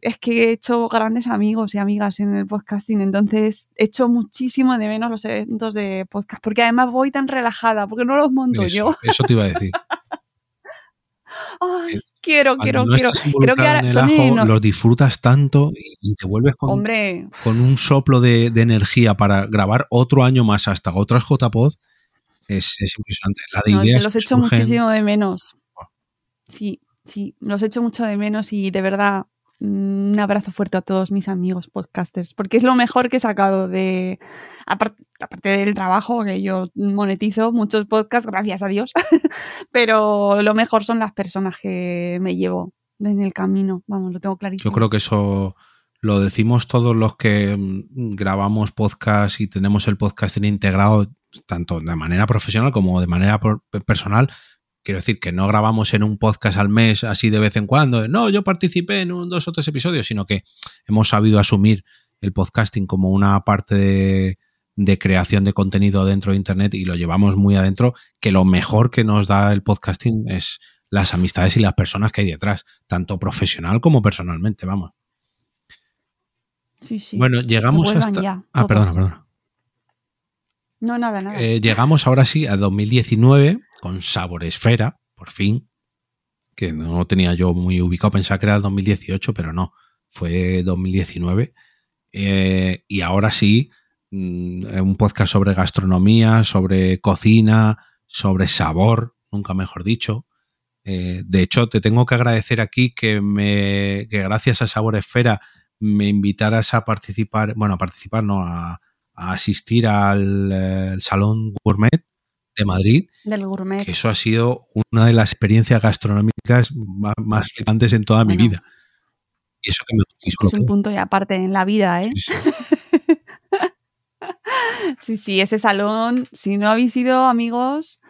es que he hecho grandes amigos y amigas en el podcasting, entonces he hecho muchísimo de menos los eventos de podcast, porque además voy tan relajada, porque no los monto yo. Eso te iba a decir. Ay, quiero, quiero, quiero. Creo que ahora en el disfrutas tanto y, te vuelves con, con un soplo de, energía para grabar otro año más hasta otras JPod. Es, es impresionante. La de ideas los echo muchísimo de menos. Sí, sí, los echo mucho de menos y de verdad un abrazo fuerte a todos mis amigos podcasters, porque es lo mejor que he sacado de, aparte, del trabajo, que yo monetizo muchos podcasts, gracias a Dios, pero lo mejor son las personas que me llevo en el camino, vamos, lo tengo clarísimo. Yo creo que eso lo decimos todos los que mm, grabamos podcast y tenemos el podcasting integrado tanto de manera profesional como de manera personal, Quiero decir que no grabamos en un podcast al mes así de vez en cuando. No, yo participé en un, dos o tres episodios, sino que hemos sabido asumir el podcasting como una parte de, creación de contenido dentro de Internet y lo llevamos muy adentro, que lo mejor que nos da el podcasting es las amistades y las personas que hay detrás, tanto profesional como personalmente, vamos. Sí, sí. Bueno, llegamos hasta... ah, perdona, perdona. No, nada, nada. Eh, llegamos ahora sí a 2019 con Sabor Esfera, por fin, que no tenía yo muy ubicado, pensaba que era 2018, pero no, fue 2019. Eh, y ahora sí, un podcast sobre gastronomía, sobre cocina, sobre sabor, nunca mejor dicho. Eh, de hecho, te tengo que agradecer aquí que, me, que gracias a Sabor Esfera me invitaras a participar, bueno, a participar, no, a, asistir al eh, Salón Gourmet de Madrid. Del gourmet. Que eso ha sido una de las experiencias gastronómicas más, más en toda mi vida. Y eso que me Es un punto y aparte en la vida, ¿eh? Sí. sí, ese salón, si no habéis ido, amigos,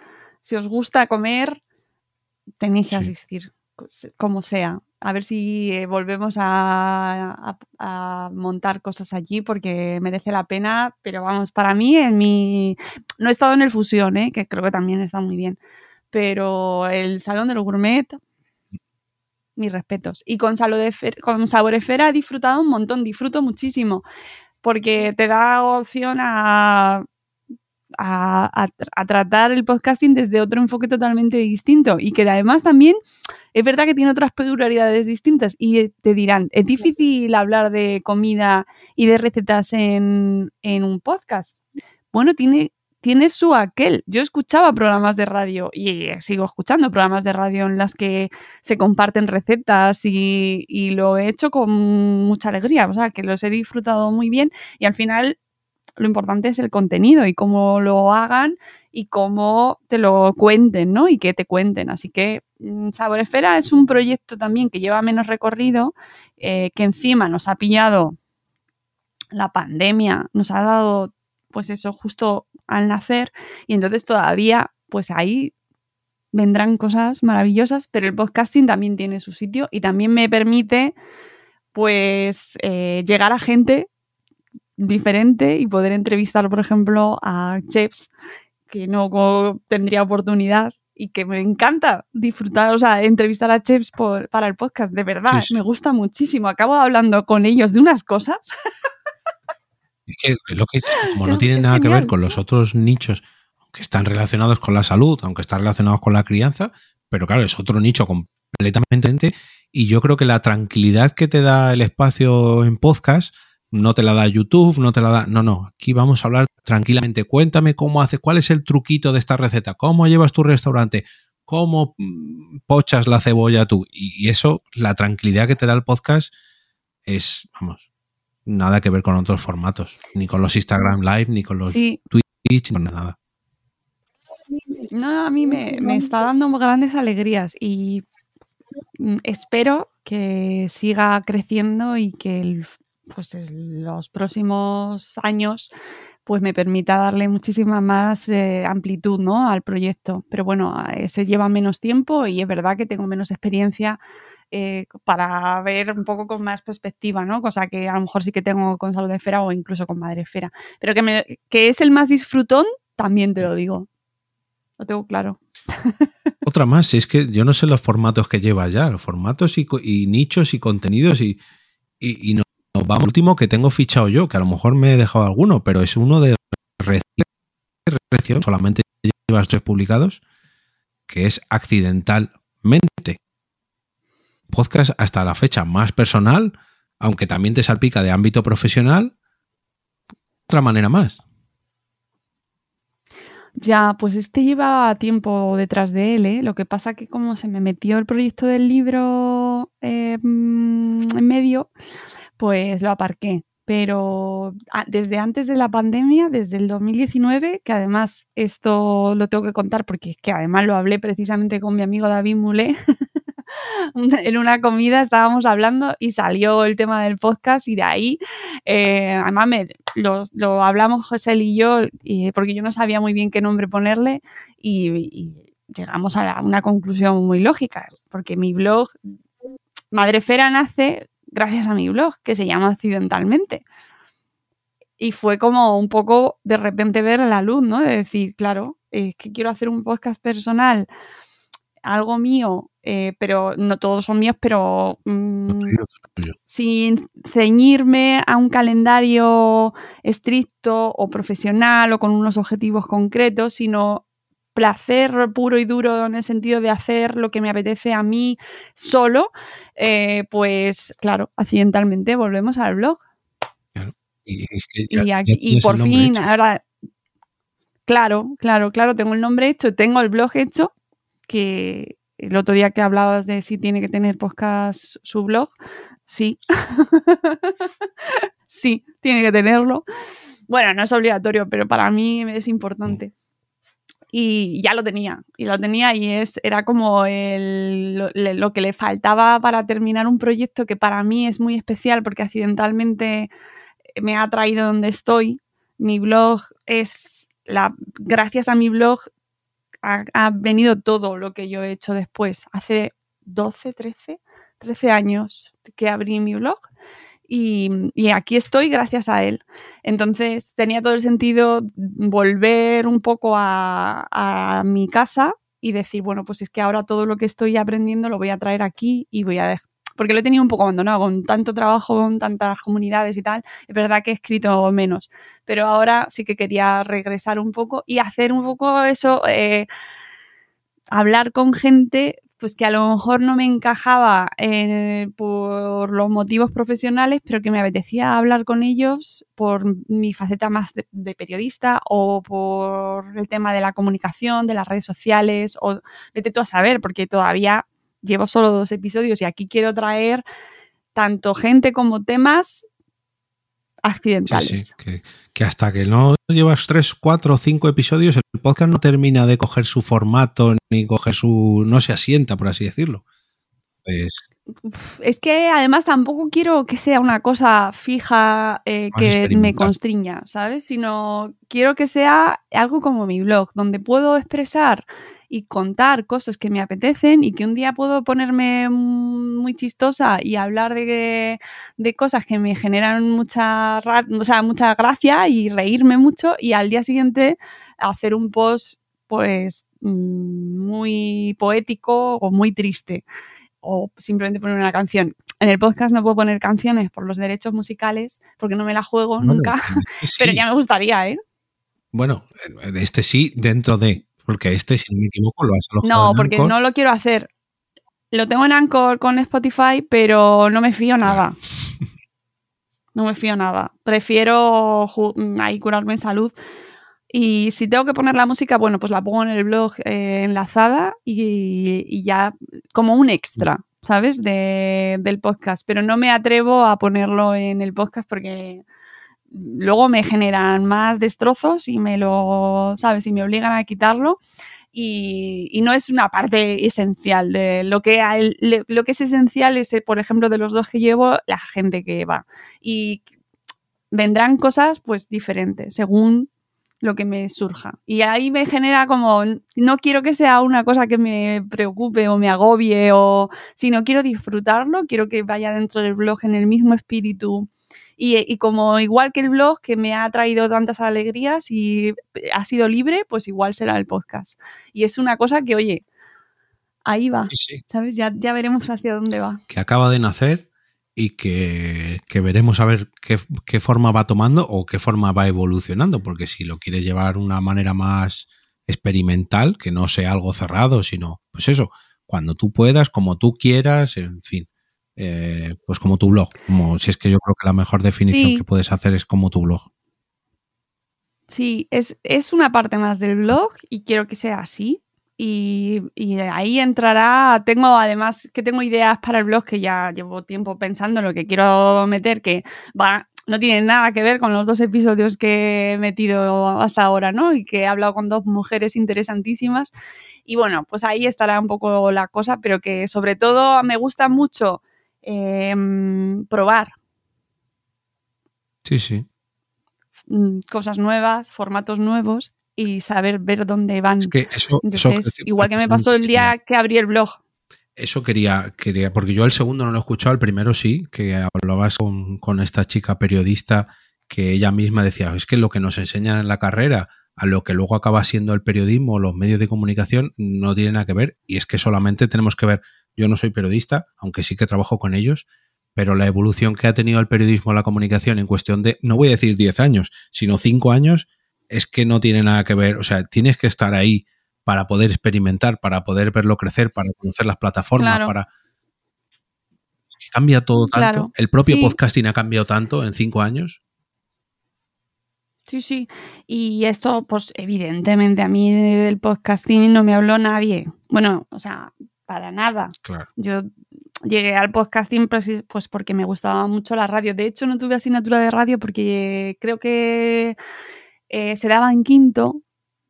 si os gusta comer, tenéis que asistir, como sea a ver si eh, volvemos a, montar cosas allí porque merece la pena, pero vamos, para mí en mi... No he estado en el Fusión, ¿eh? que creo que también está muy bien, pero el Salón del Gourmet, mis respetos. Y con, con Sabor Esfera he disfrutado un montón, disfruto muchísimo, porque te da opción a a, tratar el podcasting desde otro enfoque totalmente distinto y que además también es verdad que tiene otras peculiaridades distintas y te dirán, es difícil hablar de comida y de recetas en, en un podcast. Bueno, tiene tiene su aquel. Yo escuchaba programas de radio y sigo escuchando programas de radio en las que se comparten recetas y, lo he hecho con mucha alegría, o sea, que los he disfrutado muy bien y al final lo importante es el contenido y cómo lo hagan y cómo te lo cuenten, ¿no? Y que te cuenten. Así que mm, Sabor Esfera es un proyecto también que lleva menos recorrido, eh, que encima nos ha pillado la pandemia, nos ha dado pues eso, justo al nacer. Y entonces todavía, pues ahí vendrán cosas maravillosas, pero el podcasting también tiene su sitio y también me permite, pues, eh, llegar a gente diferente y poder entrevistar, por ejemplo, a chefs que no tendría oportunidad y que me encanta disfrutar, o sea, entrevistar a chefs para el podcast, de verdad, me gusta muchísimo. Acabo hablando con ellos de unas cosas. Es que lo que como no tiene nada que ver con los otros nichos que están relacionados con la salud, aunque están relacionados con la crianza, pero claro, es otro nicho completamente y yo creo que la tranquilidad que te da el espacio en podcast no te la da YouTube, no te la da. No, no. Aquí vamos a hablar tranquilamente. Cuéntame cómo haces, cuál es el truquito de esta receta, cómo llevas tu restaurante, cómo mm, pochas la cebolla tú. Y eso, la tranquilidad que te da el podcast es, vamos, nada que ver con otros formatos, ni con los Instagram Live, ni con los Twitch, ni nada. No, a mí me, me, está dando grandes alegrías y mm, espero que siga creciendo y que el, pues los próximos años pues me permita darle muchísima más eh, amplitud ¿no? al proyecto. Pero bueno, se lleva menos tiempo y es verdad que tengo menos experiencia eh, para ver un poco con más perspectiva, ¿no? Cosa que a lo mejor sí que tengo con Salud de Esfera o incluso con Madre Esfera. Pero que, que es el más disfrutón, también te lo digo. Lo tengo claro. Otra más, es que yo no sé los formatos que lleva ya, los formatos y, nichos y contenidos y, y, y no último que tengo fichado yo, que a lo mejor me he dejado alguno, pero es uno de recién, solamente llevas tres publicados, que es accidentalmente. Podcast hasta la fecha más personal, aunque también te salpica de ámbito profesional, otra manera más. Ya, pues este lleva tiempo detrás de él, ¿eh? Lo que pasa que como se me metió el proyecto del libro eh, en medio, pues lo aparqué. Pero desde antes de la pandemia, desde el 2019, que además esto lo tengo que contar porque es que además lo hablé precisamente con mi amigo David Mulé. en una comida estábamos hablando y salió el tema del podcast y de ahí, eh, además lo, hablamos José y yo, porque yo no sabía muy bien qué nombre ponerle y, llegamos a una conclusión muy lógica, porque mi blog Madrefera nace gracias a mi blog, que se llama Accidentalmente. Y fue como un poco de repente ver la luz, ¿no? De decir, claro, es que quiero hacer un podcast personal, algo mío, eh, pero no todos son míos, pero mm, sin ceñirme a un calendario estricto o profesional o con unos objetivos concretos, sino placer puro y duro en el sentido de hacer lo que me apetece a mí solo, eh, pues claro, accidentalmente volvemos al blog. Y, por fin, ahora, claro, claro, claro, tengo el nombre hecho, tengo el blog hecho, que el otro día que hablabas de si tiene que tener podcast su blog, sí. sí, tiene que tenerlo. Bueno, no es obligatorio, pero para mí es importante y ya lo tenía, y lo tenía y es, era como lo, que le faltaba para terminar un proyecto que para mí es muy especial porque accidentalmente me ha traído donde estoy. Mi blog es, gracias a mi blog ha, ha venido todo lo que yo he hecho después. Hace 12, 13, 13 años que abrí mi blog y, aquí estoy gracias a él. Entonces tenía todo el sentido volver un poco a, mi casa y decir, bueno, pues es que ahora todo lo que estoy aprendiendo lo voy a traer aquí y voy a dejar porque lo he tenido un poco abandonado con tanto trabajo, con tantas comunidades y tal. Es verdad que he escrito menos, pero ahora sí que quería regresar un poco y hacer un poco eso, eh, hablar con gente pues que a lo mejor no me encajaba eh, por los motivos profesionales, pero que me apetecía hablar con ellos por mi faceta más de, periodista o por el tema de la comunicación, de las redes sociales, o vete tú a saber, porque todavía llevo solo dos episodios y aquí quiero traer tanto gente como temas accidentales. Sí, sí, que, hasta que no llevas tres, cuatro o cinco episodios, el podcast no termina de coger su formato ni coger su. no se asienta, por así decirlo. Es que además tampoco quiero que sea una cosa fija eh, que me constriña, ¿sabes? Sino quiero que sea algo como mi blog, donde puedo expresar y contar cosas que me apetecen y que un día puedo ponerme muy chistosa y hablar de, cosas que me generan mucha, o sea, mucha gracia y reírme mucho y al día siguiente hacer un post pues mm, muy poético o muy triste o simplemente poner una canción. En el podcast no puedo poner canciones por los derechos musicales porque no me la juego nunca, este pero ya me gustaría, ¿eh? Bueno, este sí, dentro de. Porque este, si no me equivoco, lo has alojado No, porque no lo quiero hacer. Lo tengo en Anchor con Spotify, pero no me fío nada. No me fío nada. Prefiero ahí curarme en salud. Y si tengo que poner la música, bueno, pues la pongo en el blog eh, enlazada y, ya como un extra, ¿sabes? del podcast. Pero no me atrevo a ponerlo en el podcast porque luego me generan más destrozos y me lo, ¿sabes? Y me obligan a quitarlo. Y, no es una parte esencial de lo que, lo que es esencial es, eh, por ejemplo, de los dos que llevo, la gente que va. Y vendrán cosas pues diferentes según lo que me surja. Y ahí me genera como, no quiero que sea una cosa que me preocupe o me agobie, o, sino quiero disfrutarlo, quiero que vaya dentro del blog en el mismo espíritu y, como igual que el blog que me ha traído tantas alegrías y ha sido libre, pues igual será el podcast. Y es una cosa que, oye, ahí va, ¿sabes? Ya, ya veremos hacia dónde va. Que acaba de nacer y que, veremos a ver qué, qué, forma va tomando o qué forma va evolucionando, porque si lo quieres llevar de una manera más experimental, que no sea algo cerrado, sino, pues eso, cuando tú puedas, como tú quieras, en fin. Eh, pues como tu blog. Como si es que yo creo que la mejor definición que puedes hacer es como tu blog. Sí, es, es, una parte más del blog y quiero que sea así. Y, ahí entrará, tengo además que tengo ideas para el blog que ya llevo tiempo pensando en lo que quiero meter, que va, no tiene nada que ver con los dos episodios que he metido hasta ahora, ¿no? Y que he hablado con dos mujeres interesantísimas. Y bueno, pues ahí estará un poco la cosa, pero que sobre todo me gusta mucho Em, probar. Sí, sí. Mm, cosas nuevas, formatos nuevos y saber ver dónde van. Es que eso, igual que me pasó el día que abrí el blog. Eso quería, quería, porque yo el segundo no lo he escuchado, el primero sí, que hablabas con, con esta chica periodista que ella misma decía, es que lo que nos enseñan en la carrera a lo que luego acaba siendo el periodismo o los medios de comunicación no tiene nada que ver y es que solamente tenemos que ver yo no soy periodista, aunque sí que trabajo con ellos, pero la evolución que ha tenido el periodismo, la comunicación en cuestión de, no voy a decir 10 años, sino 5 años, es que no tiene nada que ver. O sea, tienes que estar ahí para poder experimentar, para poder verlo crecer, para conocer las plataformas, para... cambia todo tanto. El propio podcasting ha cambiado tanto en 5 años. Sí, sí. Y esto, pues evidentemente a mí del podcasting no me habló nadie. Bueno, o sea, para nada. Yo llegué al podcasting pues, pues, porque me gustaba mucho la radio. De hecho, no tuve asignatura de radio porque creo que eh, se daba en quinto,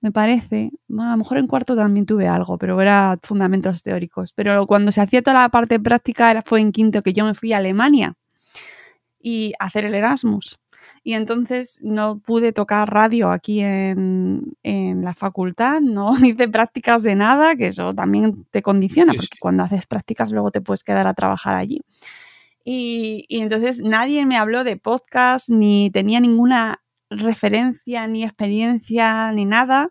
me parece. a lo mejor en cuarto también tuve algo, pero era fundamentos teóricos. Pero cuando se hacía toda la parte práctica era, fue en quinto que yo me fui a Alemania y a hacer el Erasmus y entonces no pude tocar radio aquí en, la facultad, no hice prácticas de nada, que eso también te condiciona, porque cuando haces prácticas luego te puedes quedar a trabajar allí. Y, entonces nadie me habló de podcast, ni tenía ninguna referencia, ni experiencia, ni nada.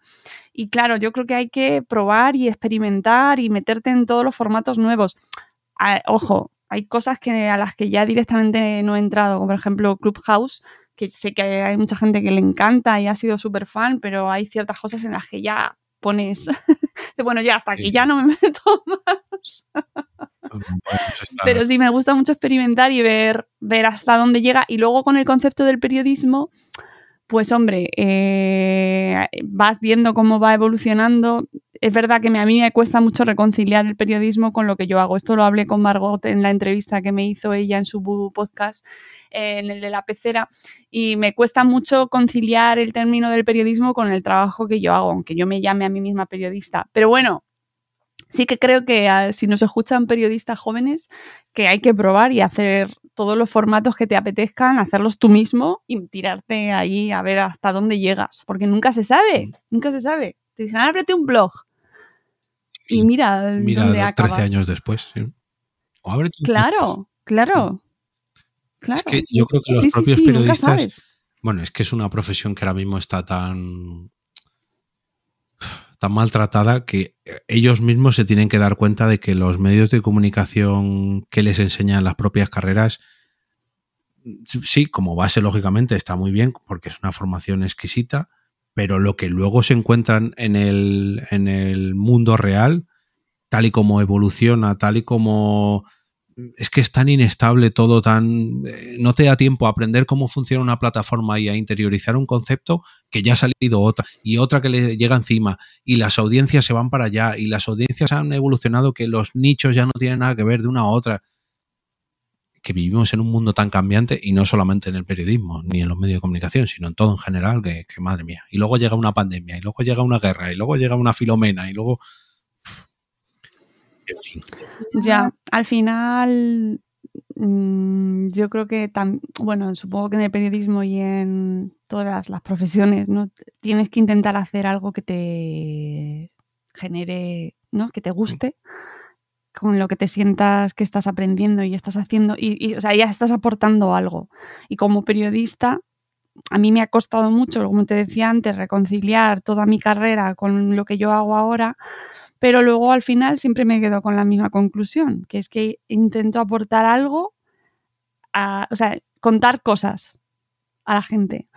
Y claro, yo creo que hay que probar y experimentar y meterte en todos los formatos nuevos. Ah, ojo, hay cosas que, a las que ya directamente no he entrado, como por ejemplo Clubhouse, que sé que hay mucha gente que le encanta y ha sido súper fan, pero hay ciertas cosas en las que ya pones, bueno, ya hasta aquí, ya no me meto más. Pero sí, me gusta mucho experimentar y ver, ver hasta dónde llega. Y luego con el concepto del periodismo, pues hombre, eh, vas viendo cómo va evolucionando. Es verdad que a mí me cuesta mucho reconciliar el periodismo con lo que yo hago. Esto lo hablé con Margot en la entrevista que me hizo ella en su podcast, en el de la pecera, y me cuesta mucho conciliar el término del periodismo con el trabajo que yo hago, aunque yo me llame a mí misma periodista. Pero bueno, sí que creo que ah, si nos escuchan periodistas jóvenes, que hay que probar y hacer todos los formatos que te apetezcan, hacerlos tú mismo y tirarte ahí a ver hasta dónde llegas, porque nunca se sabe, nunca se sabe. Te dicen, ábrete un blog. Y mira, Mira, dónde 13 acabas. años después. ¿sí? O ábrete un Claro, claro. Claro. Es que yo creo que los Sí, propios sí, periodistas, bueno, es que es una profesión que ahora mismo está tan tan maltratada que ellos mismos se tienen que dar cuenta de que los medios de comunicación que les enseñan las propias carreras sí, como base lógicamente está muy bien porque es una formación exquisita, pero lo que luego se encuentran en el, en el mundo real, tal y como evoluciona, tal y como es que es tan inestable todo, tan eh, no te da tiempo a aprender cómo funciona una plataforma y a interiorizar un concepto que ya ha salido otra y otra que le llega encima y las audiencias se van para allá y las audiencias han evolucionado que los nichos ya no tienen nada que ver de una a otra que vivimos en un mundo tan cambiante y no solamente en el periodismo ni en los medios de comunicación, sino en todo en general, que, que madre mía. Y luego llega una pandemia, y luego llega una guerra, y luego llega una filomena, y luego... Ya, al final, mm, yo creo que, tam- bueno, supongo que en el periodismo y en todas las profesiones, ¿no? Tienes que intentar hacer algo que te genere, ¿no? Que te guste, con lo que te sientas que estás aprendiendo y estás haciendo, y, y, o sea, ya estás aportando algo. Y como periodista, a mí me ha costado mucho, como te decía antes, reconciliar toda mi carrera con lo que yo hago ahora, pero luego al final siempre me quedo con la misma conclusión, que es que intento aportar algo, a, o sea, contar cosas a la gente.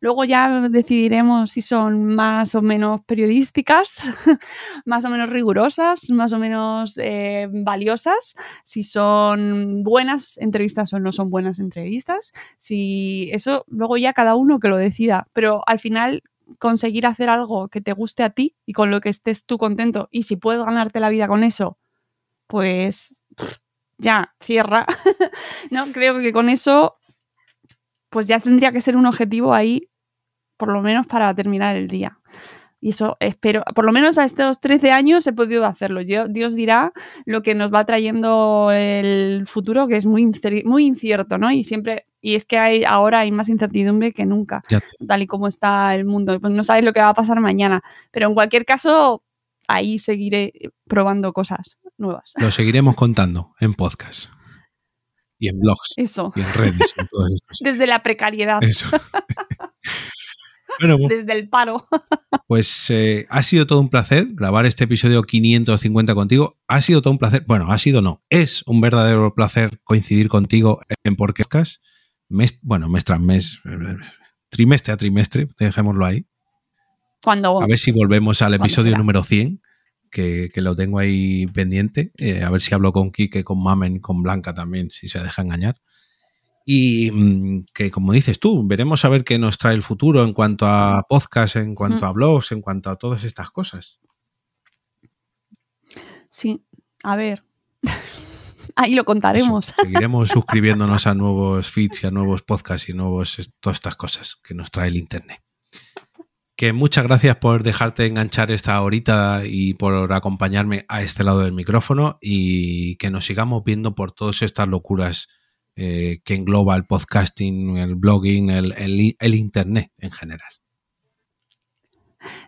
Luego ya decidiremos si son más o menos periodísticas, más o menos rigurosas, más o menos eh, valiosas, si son buenas entrevistas o no son buenas entrevistas, si eso luego ya cada uno que lo decida, pero al final conseguir hacer algo que te guste a ti y con lo que estés tú contento y si puedes ganarte la vida con eso, pues ya cierra. no creo que con eso pues ya tendría que ser un objetivo ahí por lo menos para terminar el día. Y eso espero, por lo menos a estos 13 años he podido hacerlo. Yo, Dios dirá lo que nos va trayendo el futuro, que es muy, muy incierto, ¿no? Y siempre, y es que hay, ahora hay más incertidumbre que nunca tal y como está el mundo. Pues no sabes lo que va a pasar mañana. Pero en cualquier caso, ahí seguiré probando cosas nuevas. lo seguiremos contando en podcast y en blogs Eso. y en redes. En. Desde la precariedad, Eso. bueno, desde el paro. Pues eh, ha sido todo un placer grabar este episodio 550 contigo. Ha sido todo un placer. Bueno, ha sido no. Es un verdadero placer coincidir contigo en Podcast. Mes, bueno, mes tras mes, trimestre a trimestre, dejémoslo ahí. Cuando A ver si volvemos al ¿Cuándo episodio será? número 100, que, que lo tengo ahí pendiente. Eh, a ver si hablo con Quique, con Mamen, con Blanca también, si se deja engañar. Y mm, que, como dices tú, veremos a ver qué nos trae el futuro en cuanto a podcast, en cuanto a blogs, en cuanto a todas estas cosas. Sí, a ver. Ahí lo contaremos. Eso, seguiremos suscribiéndonos a nuevos feeds y a nuevos podcasts y nuevos todas estas cosas que nos trae el internet. Que muchas gracias por dejarte enganchar esta horita y por acompañarme a este lado del micrófono y que nos sigamos viendo por todas estas locuras eh, que engloba el podcasting, el blogging, el, el- el internet en general.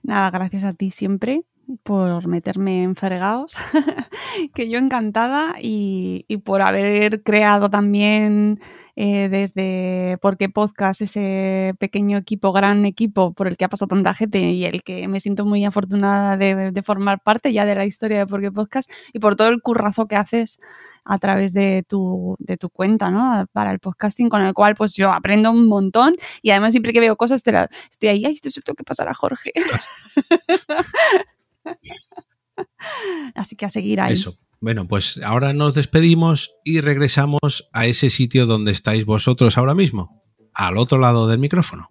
Nada, gracias a ti siempre por meterme en fregados, que yo encantada y, y por haber creado también eh, desde Porque Podcast ese pequeño equipo, gran equipo por el que ha pasado tanta gente y el que me siento muy afortunada de, formar parte ya de la historia de Porque Podcast y por todo el currazo que haces a través de tu, de tu cuenta, ¿no? Para el podcasting, con el cual pues yo aprendo un montón y además siempre que veo cosas te estoy ahí, ay, esto se lo que pasar a Jorge. Así que a seguir ahí. Eso. Bueno, pues ahora nos despedimos y regresamos a ese sitio donde estáis vosotros ahora mismo, al otro lado del micrófono.